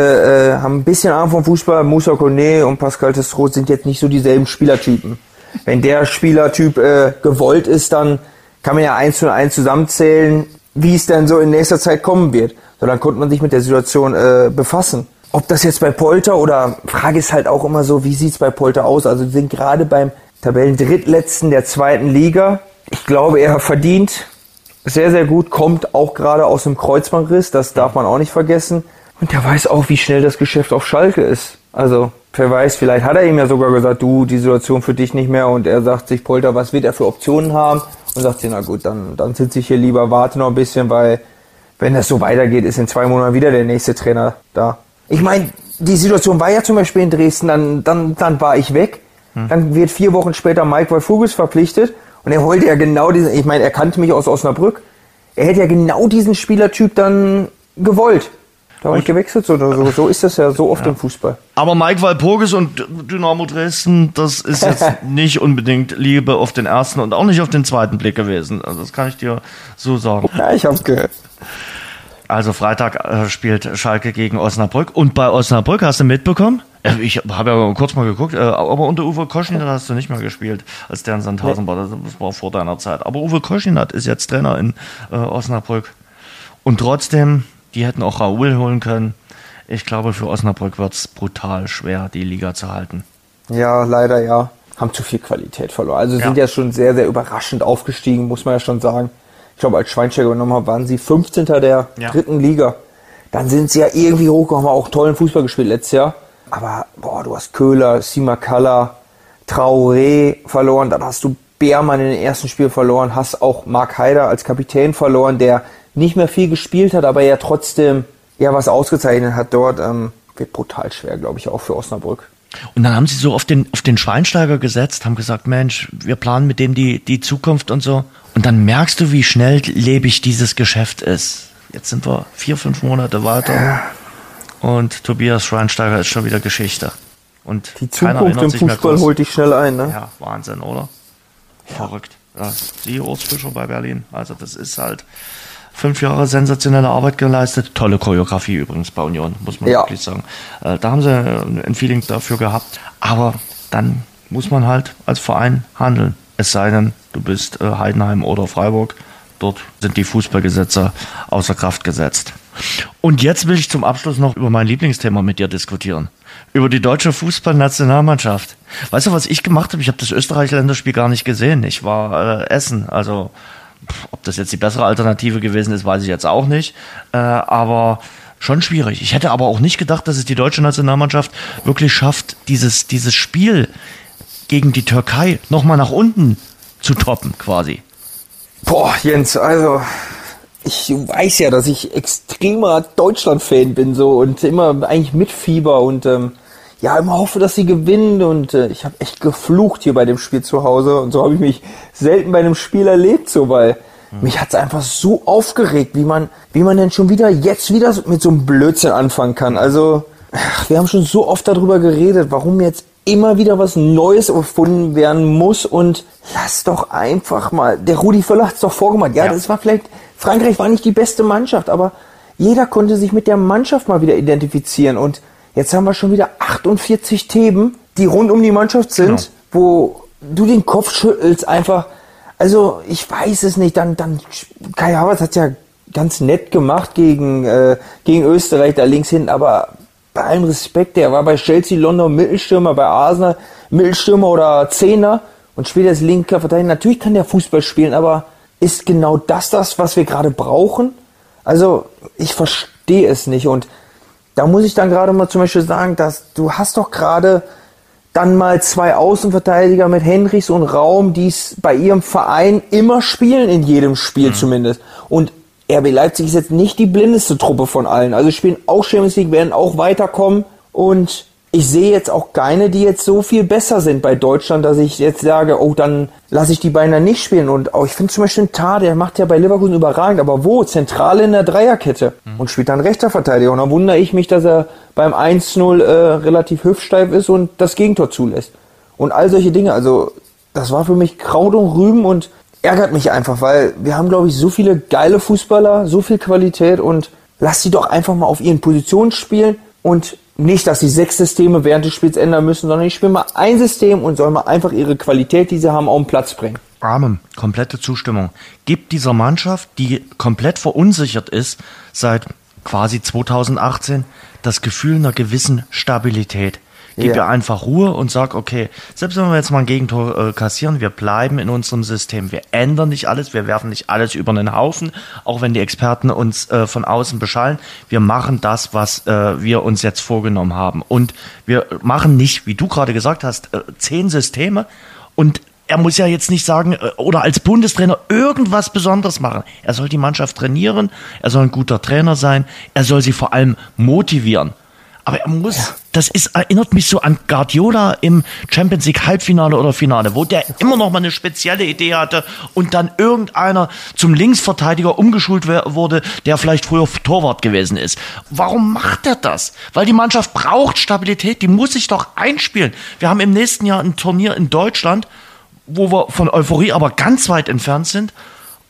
äh, haben ein bisschen Ahnung vom Fußball. Moussa Kone und Pascal Testro sind jetzt nicht so dieselben Spielertypen. Wenn der Spielertyp äh, gewollt ist, dann kann man ja eins zu eins zusammenzählen, wie es denn so in nächster Zeit kommen wird. So, dann konnte man sich mit der Situation äh, befassen. Ob das jetzt bei Polter oder Frage ist halt auch immer so, wie sieht's bei Polter aus? Also wir sind gerade beim Tabellendrittletzten der zweiten Liga. Ich glaube, er verdient sehr, sehr gut, kommt auch gerade aus dem Kreuzbandriss, das darf man auch nicht vergessen. Und der weiß auch, wie schnell das Geschäft auf Schalke ist. Also, wer weiß, vielleicht hat er ihm ja sogar gesagt, du, die Situation für dich nicht mehr. Und er sagt sich, Polter, was wird er für Optionen haben? Und sagt sich, na gut, dann, dann sitze ich hier lieber, warte noch ein bisschen, weil wenn das so weitergeht, ist in zwei Monaten wieder der nächste Trainer da. Ich meine, die Situation war ja zum Beispiel in Dresden, dann, dann, dann war ich weg. Hm. Dann wird vier Wochen später Mike Walfugels verpflichtet und er wollte ja genau diesen, ich meine, er kannte mich aus Osnabrück. Er hätte ja genau diesen Spielertyp dann gewollt. Da habe ich gewechselt oder so. So ist das ja so oft ja. im Fußball. Aber Mike Walpurgis und Dynamo Dresden, das ist jetzt nicht unbedingt Liebe auf den ersten und auch nicht auf den zweiten Blick gewesen. Also das kann ich dir so sagen. Ja, ich hab's gehört. Also Freitag äh, spielt Schalke gegen Osnabrück. Und bei Osnabrück hast du mitbekommen? Äh, ich habe ja kurz mal geguckt, äh, aber unter Uwe Koschinat hast du nicht mehr gespielt, als der in Sandhausen war. Das war vor deiner Zeit. Aber Uwe Koschinat ist jetzt Trainer in Osnabrück. Und trotzdem die hätten auch Raoul holen können. Ich glaube, für Osnabrück wird es brutal schwer, die Liga zu halten. Ja, leider ja. Haben zu viel Qualität verloren. Also ja. sind ja schon sehr, sehr überraschend aufgestiegen, muss man ja schon sagen. Ich glaube, als Schweinsteiger übernommen haben, waren sie 15. der ja. dritten Liga. Dann sind sie ja irgendwie hochgekommen, haben auch tollen Fußball gespielt letztes Jahr. Aber, boah, du hast Köhler, Simakala, Traoré verloren, dann hast du Beermann in den ersten Spiel verloren, hast auch Mark Haider als Kapitän verloren, der nicht mehr viel gespielt hat, aber ja trotzdem ja was ausgezeichnet hat dort, ähm, wird brutal schwer, glaube ich, auch für Osnabrück. Und dann haben sie so auf den, auf den Schweinsteiger gesetzt, haben gesagt, Mensch, wir planen mit dem die, die Zukunft und so. Und dann merkst du, wie schnelllebig dieses Geschäft ist. Jetzt sind wir vier, fünf Monate weiter. Ja. Und Tobias Schweinsteiger ist schon wieder Geschichte. Und die Zukunft im Fußball holt dich schnell ein, ne? Ja, Wahnsinn, oder? Ja. Verrückt. Ja, Sie, Urs Fischer bei Berlin. Also das ist halt, fünf Jahre sensationelle Arbeit geleistet. Tolle Choreografie übrigens bei Union, muss man ja. wirklich sagen. Äh, da haben sie ein Feeling dafür gehabt. Aber dann muss man halt als Verein handeln. Es sei denn, du bist äh, Heidenheim oder Freiburg. Dort sind die Fußballgesetze außer Kraft gesetzt. Und jetzt will ich zum Abschluss noch über mein Lieblingsthema mit dir diskutieren. Über die deutsche Fußballnationalmannschaft. Weißt du, was ich gemacht habe? Ich habe das Österreich-Länderspiel gar nicht gesehen. Ich war äh, Essen, also ob das jetzt die bessere Alternative gewesen ist, weiß ich jetzt auch nicht. Äh, aber schon schwierig. Ich hätte aber auch nicht gedacht, dass es die deutsche Nationalmannschaft wirklich schafft, dieses, dieses Spiel gegen die Türkei nochmal nach unten zu toppen, quasi. Boah, Jens, also ich weiß ja, dass ich extremer Deutschland-Fan bin so und immer eigentlich mit Fieber und ähm, ja, immer hoffe, dass sie gewinnen und äh, ich habe echt geflucht hier bei dem Spiel zu Hause und so habe ich mich selten bei einem Spiel erlebt, so weil mhm. mich hat's einfach so aufgeregt, wie man, wie man denn schon wieder jetzt wieder mit so einem Blödsinn anfangen kann. Also ach, wir haben schon so oft darüber geredet, warum jetzt immer wieder was Neues erfunden werden muss und lass doch einfach mal. Der Rudi Völler hat's doch vorgemacht. Ja, ja, das war vielleicht Frankreich war nicht die beste Mannschaft, aber jeder konnte sich mit der Mannschaft mal wieder identifizieren und Jetzt haben wir schon wieder 48 Themen, die rund um die Mannschaft sind, genau. wo du den Kopf schüttelst, einfach. Also, ich weiß es nicht. Dann, dann, Kai Havertz hat ja ganz nett gemacht gegen, äh, gegen Österreich da links hinten, aber bei allem Respekt, der war bei Chelsea London Mittelstürmer, bei Arsenal Mittelstürmer oder Zehner und spielt als linker Verteidiger. Natürlich kann der Fußball spielen, aber ist genau das das, was wir gerade brauchen? Also, ich verstehe es nicht und da muss ich dann gerade mal zum Beispiel sagen, dass du hast doch gerade dann mal zwei Außenverteidiger mit Henrichs und Raum, die es bei ihrem Verein immer spielen, in jedem Spiel mhm. zumindest. Und RB Leipzig ist jetzt nicht die blindeste Truppe von allen. Also spielen auch Champions League, werden auch weiterkommen. Und ich sehe jetzt auch keine, die jetzt so viel besser sind bei Deutschland, dass ich jetzt sage, oh, dann lasse ich die beinahe nicht spielen. Und auch, ich finde zum Beispiel Tar, der macht ja bei Leverkusen überragend, aber wo? Zentral in der Dreierkette mhm. und spielt dann rechter Verteidiger. Und dann wundere ich mich, dass er beim 1-0 äh, relativ hüftsteif ist und das Gegentor zulässt. Und all solche Dinge. Also, das war für mich Kraut und Rüben und ärgert mich einfach, weil wir haben, glaube ich, so viele geile Fußballer, so viel Qualität und lass sie doch einfach mal auf ihren Positionen spielen und nicht, dass sie sechs Systeme während des Spiels ändern müssen, sondern ich spiele mal ein System und soll mal einfach ihre Qualität, die sie haben, auf den Platz bringen. Amen. Komplette Zustimmung. Gibt dieser Mannschaft, die komplett verunsichert ist, seit quasi 2018, das Gefühl einer gewissen Stabilität. Gib ja. ihr einfach Ruhe und sag, okay, selbst wenn wir jetzt mal ein Gegentor äh, kassieren, wir bleiben in unserem System. Wir ändern nicht alles, wir werfen nicht alles über den Haufen, auch wenn die Experten uns äh, von außen beschallen. Wir machen das, was äh, wir uns jetzt vorgenommen haben. Und wir machen nicht, wie du gerade gesagt hast, äh, zehn Systeme und er muss ja jetzt nicht sagen äh, oder als Bundestrainer irgendwas Besonderes machen. Er soll die Mannschaft trainieren, er soll ein guter Trainer sein, er soll sie vor allem motivieren. Aber er muss, ja. das ist, erinnert mich so an Guardiola im Champions League Halbfinale oder Finale, wo der immer noch mal eine spezielle Idee hatte und dann irgendeiner zum Linksverteidiger umgeschult wurde, der vielleicht früher Torwart gewesen ist. Warum macht er das? Weil die Mannschaft braucht Stabilität, die muss sich doch einspielen. Wir haben im nächsten Jahr ein Turnier in Deutschland, wo wir von Euphorie aber ganz weit entfernt sind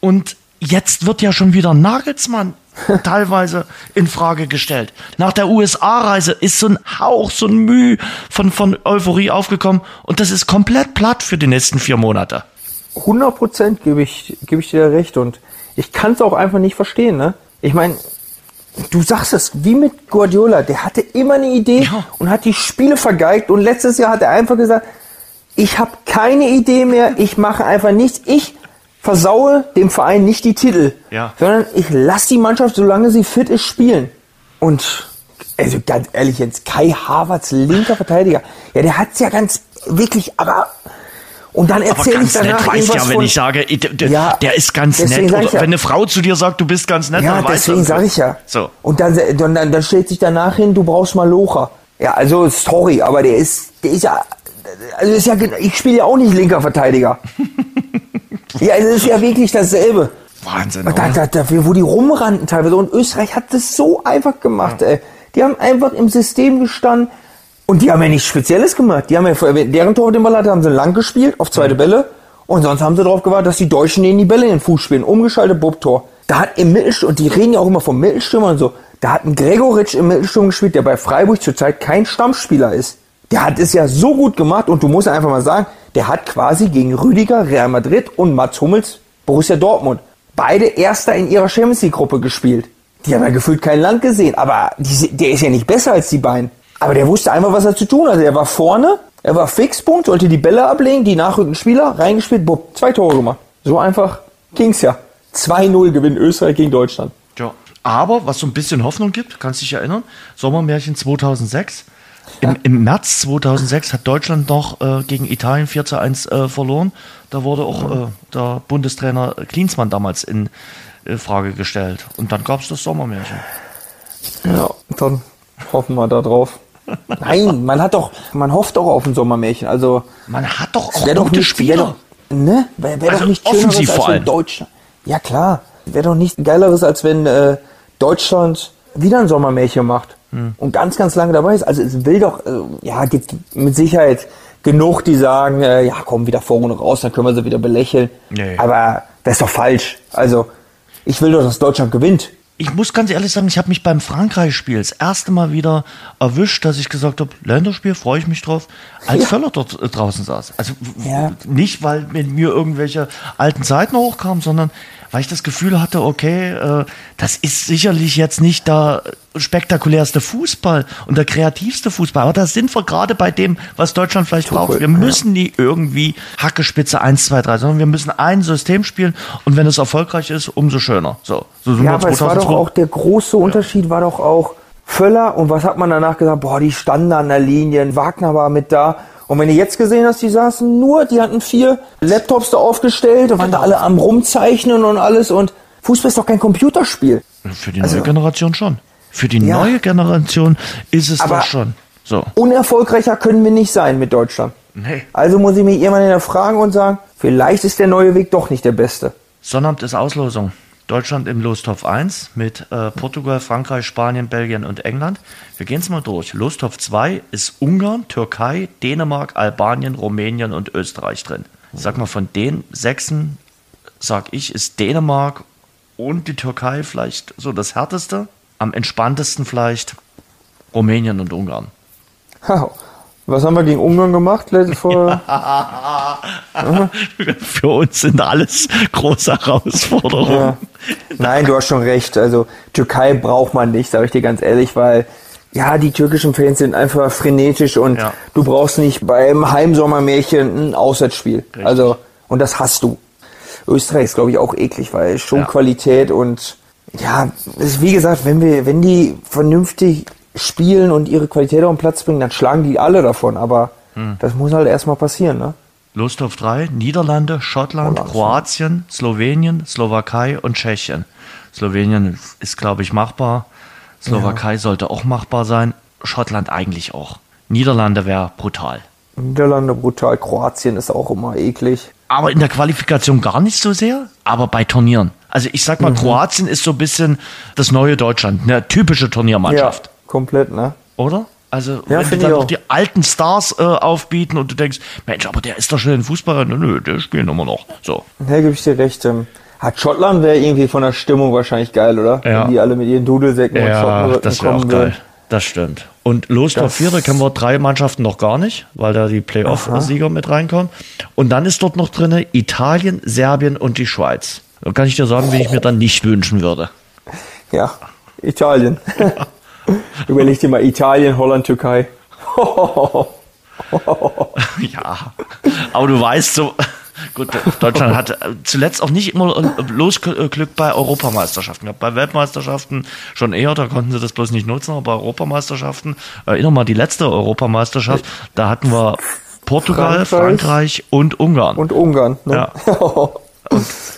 und jetzt wird ja schon wieder Nagelsmann teilweise in Frage gestellt. Nach der USA-Reise ist so ein Hauch, so ein Mühe von, von Euphorie aufgekommen und das ist komplett platt für die nächsten vier Monate. 100 Prozent gebe ich, gebe ich dir recht und ich kann es auch einfach nicht verstehen, ne? Ich meine, du sagst es, wie mit Guardiola, der hatte immer eine Idee ja. und hat die Spiele vergeigt und letztes Jahr hat er einfach gesagt, ich habe keine Idee mehr, ich mache einfach nichts, ich versaue dem Verein nicht die Titel, ja. sondern ich lasse die Mannschaft, solange sie fit ist, spielen. Und also ganz ehrlich jetzt, Kai Havertz, linker Verteidiger, ja, der hat's ja ganz wirklich, aber und dann erzähle ich danach nett weiß ja, wenn ich sage, der, ja, der ist ganz nett. Oder ja, wenn eine Frau zu dir sagt, du bist ganz nett, ja, dann weiß deswegen sage ich ja. So. Und dann, dann, dann, dann stellt sich danach hin, du brauchst mal Locher. Ja, also sorry, aber der ist, der ist ja, also ist ja, ich spiele ja auch nicht linker Verteidiger. Ja, es ist ja wirklich dasselbe. Wahnsinn. Da, da, da, wo die rumrannten teilweise. Und Österreich hat das so einfach gemacht, ja. ey. Die haben einfach im System gestanden. Und die haben ja nichts Spezielles gemacht. Die haben ja, deren Tor den Ball hatte, haben sie lang gespielt, auf zweite Bälle. Und sonst haben sie darauf gewartet, dass die Deutschen denen die Bälle in den Fuß spielen. Umgeschaltet, Bub-Tor. Da hat im Mittelsturm, und die reden ja auch immer vom Mittelstürmer und so, da hat ein Gregoritsch im Mittelsturm gespielt, der bei Freiburg zurzeit kein Stammspieler ist. Der hat es ja so gut gemacht und du musst einfach mal sagen, der hat quasi gegen Rüdiger, Real Madrid und Mats Hummels, Borussia Dortmund, beide Erster in ihrer Champions League Gruppe gespielt. Die haben ja gefühlt kein Land gesehen, aber die, der ist ja nicht besser als die beiden. Aber der wusste einfach, was er zu tun hatte. Er war vorne, er war Fixpunkt, sollte die Bälle ablegen, die nachrückenden Spieler reingespielt, bupp, zwei Tore gemacht. So einfach ging's ja. 2-0 gewinnt Österreich gegen Deutschland. Ja. Aber was so ein bisschen Hoffnung gibt, kannst dich erinnern? Sommermärchen 2006 im, Im, März 2006 hat Deutschland noch äh, gegen Italien 4 zu 1 äh, verloren. Da wurde auch äh, der Bundestrainer Klinsmann damals in äh, Frage gestellt. Und dann gab es das Sommermärchen. Ja, dann hoffen wir da drauf. Nein, man hat doch, man hofft doch auf ein Sommermärchen. Also man hat doch auch gute doch nicht, Spieler. Wär doch, ne? Wäre wär also doch nicht offensiv als wenn Deutschland. Ja klar, wäre doch nichts geileres als wenn äh, Deutschland wieder ein Sommermärchen macht hm. und ganz, ganz lange dabei ist. Also es will doch, äh, ja, gibt mit Sicherheit genug, die sagen, äh, ja, komm wieder vorne raus, dann können wir sie wieder belächeln. Nee. Aber das ist doch falsch. Also ich will doch, dass Deutschland gewinnt. Ich muss ganz ehrlich sagen, ich habe mich beim Frankreich-Spiel das erste Mal wieder erwischt, dass ich gesagt habe, Länderspiel, freue ich mich drauf, als ja. Völler dort äh, draußen saß. Also ja. nicht, weil mit mir irgendwelche alten Zeiten hochkamen, sondern weil ich das Gefühl hatte, okay, das ist sicherlich jetzt nicht der spektakulärste Fußball und der kreativste Fußball, aber da sind wir gerade bei dem, was Deutschland vielleicht braucht. Wir müssen nie irgendwie Hackespitze 1, 2, 3, sondern wir müssen ein System spielen und wenn es erfolgreich ist, umso schöner. So, so ja, aber es war doch auch der große Unterschied war doch auch Völler und was hat man danach gesagt? Boah, die standen an der Linie, Wagner war mit da und wenn du jetzt gesehen hast, die saßen nur, die hatten vier Laptops da aufgestellt und waren da alle am rumzeichnen und alles und Fußball ist doch kein Computerspiel. Für die neue also, Generation schon. Für die ja, neue Generation ist es doch schon. So. Unerfolgreicher können wir nicht sein mit Deutschland. Nee. Also muss ich mich irgendwann hinterfragen und sagen, vielleicht ist der neue Weg doch nicht der beste. Sonnabend ist Auslosung. Deutschland im Lostopf 1 mit äh, Portugal, Frankreich, Spanien, Belgien und England. Wir gehen es mal durch. Lostopf 2 ist Ungarn, Türkei, Dänemark, Albanien, Rumänien und Österreich drin. Sag mal, von den sechsen, sag ich, ist Dänemark und die Türkei vielleicht so das härteste. Am entspanntesten vielleicht Rumänien und Ungarn. Was haben wir gegen Ungarn gemacht? Vor, Für uns sind alles große Herausforderungen. Ja. Nein, du hast schon recht. Also Türkei braucht man nicht, sage ich dir ganz ehrlich, weil ja, die türkischen Fans sind einfach frenetisch und du brauchst nicht beim Heimsommermärchen ein Auswärtsspiel. Also und das hast du. Österreich ist glaube ich auch eklig, weil schon. Qualität und ja, ist wie gesagt, wenn wir wenn die vernünftig spielen und ihre Qualität auf den Platz bringen, dann schlagen die alle davon, aber Hm. das muss halt erstmal passieren, ne? Lostopf 3, Niederlande, Schottland, Holland. Kroatien, Slowenien, Slowakei und Tschechien. Slowenien ist, glaube ich, machbar. Slowakei sollte auch machbar sein. Schottland eigentlich auch. Niederlande wäre brutal. Niederlande brutal, Kroatien ist auch immer eklig. Aber in der Qualifikation gar nicht so sehr, aber bei Turnieren. Also ich sag Mhm. mal, Kroatien ist so ein bisschen das neue Deutschland, eine typische Turniermannschaft, Ja, komplett, ne? oder? Also Ja, wenn die dann auch. die alten Stars äh, aufbieten und du denkst, Mensch, aber der ist doch schon ein Fußballer. Nö, Nö, der spielt immer noch. So. Ja, gebe ich dir recht. Ähm, hat Schottland wäre irgendwie von der Stimmung wahrscheinlich geil, oder? Ja. Wenn die alle mit ihren Dudelsäcken und Ja, Schottenrücken das wäre auch geil. würden. Das stimmt. Und los Das- Top 4, da kennen wir drei Mannschaften noch gar nicht, weil da die Playoff-Sieger mit reinkommen. Und dann ist dort noch drin Italien, Serbien und die Schweiz. Da kann ich dir sagen, wie ich mir dann nicht wünschen würde. Ja, Italien. Überleg dir mal Italien, Holland, Türkei. Ja, aber du weißt so, gut, Deutschland hat zuletzt auch nicht immer bloß Glück bei Europameisterschaften gehabt. Bei Weltmeisterschaften schon eher, da konnten sie das bloß nicht nutzen, aber bei Europameisterschaften, erinnere mal, die letzte Europameisterschaft, da hatten wir Portugal, Frankreich. Frankreich und Ungarn. Und Ungarn. Ne? Ja.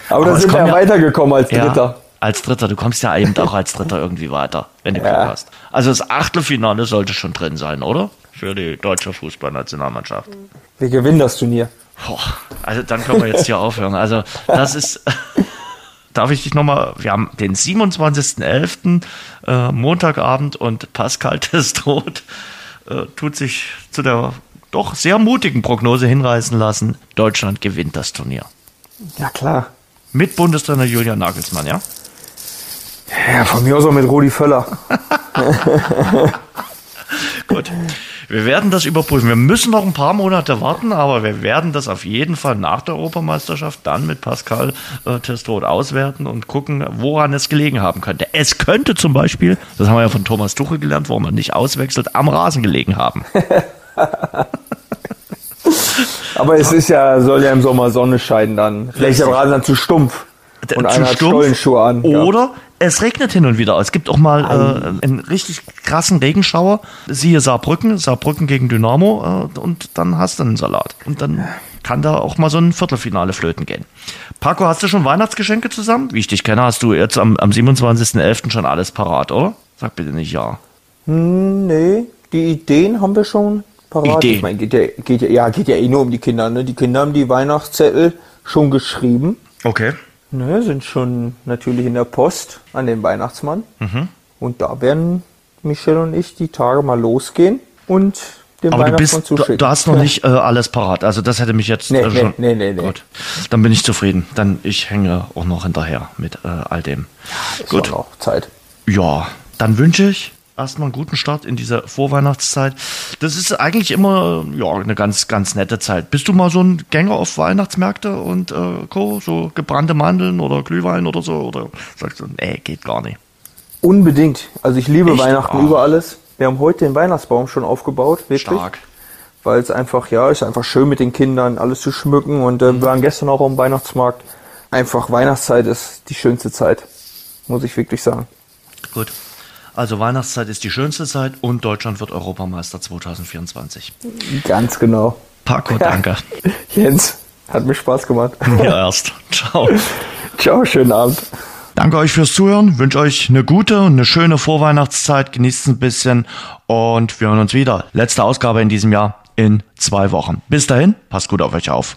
Aber da es sind wir ja ja- weitergekommen als Ja, Dritter. als Dritter. Du kommst ja eben auch als Dritter irgendwie weiter, wenn du Glück Ja. hast. Also das Achtelfinale sollte schon drin sein, oder? Für die deutsche Fußballnationalmannschaft. Wir gewinnen das Turnier. Boah, also dann können wir jetzt hier aufhören. Also das ist, darf ich dich nochmal, wir haben den 27.11. Äh, Montagabend und Pascal Testroth äh, tut sich zu der doch sehr mutigen Prognose hinreißen lassen. Deutschland gewinnt das Turnier. Ja, klar. Mit Bundestrainer Julian Nagelsmann, ja? Ja, von mir aus auch mit Rudi Völler. Gut. Wir werden das überprüfen. Wir müssen noch ein paar Monate warten, aber wir werden das auf jeden Fall nach der Europameisterschaft dann mit Pascal äh, Testroth auswerten und gucken, woran es gelegen haben könnte. Es könnte zum Beispiel, das haben wir ja von Thomas Tuchel gelernt, warum man nicht auswechselt, am Rasen gelegen haben. Aber es ist ja, soll ja im Sommer Sonne scheinen dann. Vielleicht ist der Rasen dann zu stumpf. Und Zu einer hat stumpf. Stollenschuhe an. Ja. Oder es regnet hin und wieder. Es gibt auch mal äh, einen richtig krassen Regenschauer. Siehe Saarbrücken, Saarbrücken gegen Dynamo äh, und dann hast du einen Salat. Und dann kann da auch mal so ein Viertelfinale flöten gehen. Paco, hast du schon Weihnachtsgeschenke zusammen? Wie ich dich kenne, hast du jetzt am, am 27.11. schon alles parat, oder? Sag bitte nicht ja. Hm, nee, die Ideen haben wir schon parat. Ideen? Ich meine, geht ja, geht ja, ja, geht ja eh nur um die Kinder. Ne? Die Kinder haben die Weihnachtszettel schon geschrieben. Okay. Ne, sind schon natürlich in der Post an den Weihnachtsmann. Mhm. Und da werden Michelle und ich die Tage mal losgehen und dem Aber du, Weihnachtsmann bist, du, zuschicken. du hast noch nicht äh, alles parat. Also das hätte mich jetzt Nee, äh, nee, schon. nee, nee, nee. Gut. Dann bin ich zufrieden. Dann ich hänge auch noch hinterher mit äh, all dem. Ist Gut. auch noch Zeit. Ja, dann wünsche ich erstmal einen guten Start in dieser Vorweihnachtszeit. Das ist eigentlich immer ja, eine ganz, ganz nette Zeit. Bist du mal so ein Gänger auf Weihnachtsmärkte und äh, Co., so gebrannte Mandeln oder Glühwein oder so? Oder sagst du, nee, geht gar nicht? Unbedingt. Also ich liebe Echt? Weihnachten Oh. über alles. Wir haben heute den Weihnachtsbaum schon aufgebaut, wirklich. Stark. Weil es einfach, ja, ist einfach schön mit den Kindern alles zu schmücken. Und äh, wir waren gestern auch am Weihnachtsmarkt. Einfach Weihnachtszeit ist die schönste Zeit. Muss ich wirklich sagen. Gut. Also Weihnachtszeit ist die schönste Zeit und Deutschland wird Europameister 2024. Ganz genau. Paco, danke. Jens, hat mir Spaß gemacht. Mir erst. Ciao. Ciao, schönen Abend. Danke euch fürs Zuhören, wünsche euch eine gute und eine schöne Vorweihnachtszeit, genießt ein bisschen und wir hören uns wieder. Letzte Ausgabe in diesem Jahr in zwei Wochen. Bis dahin, passt gut auf euch auf.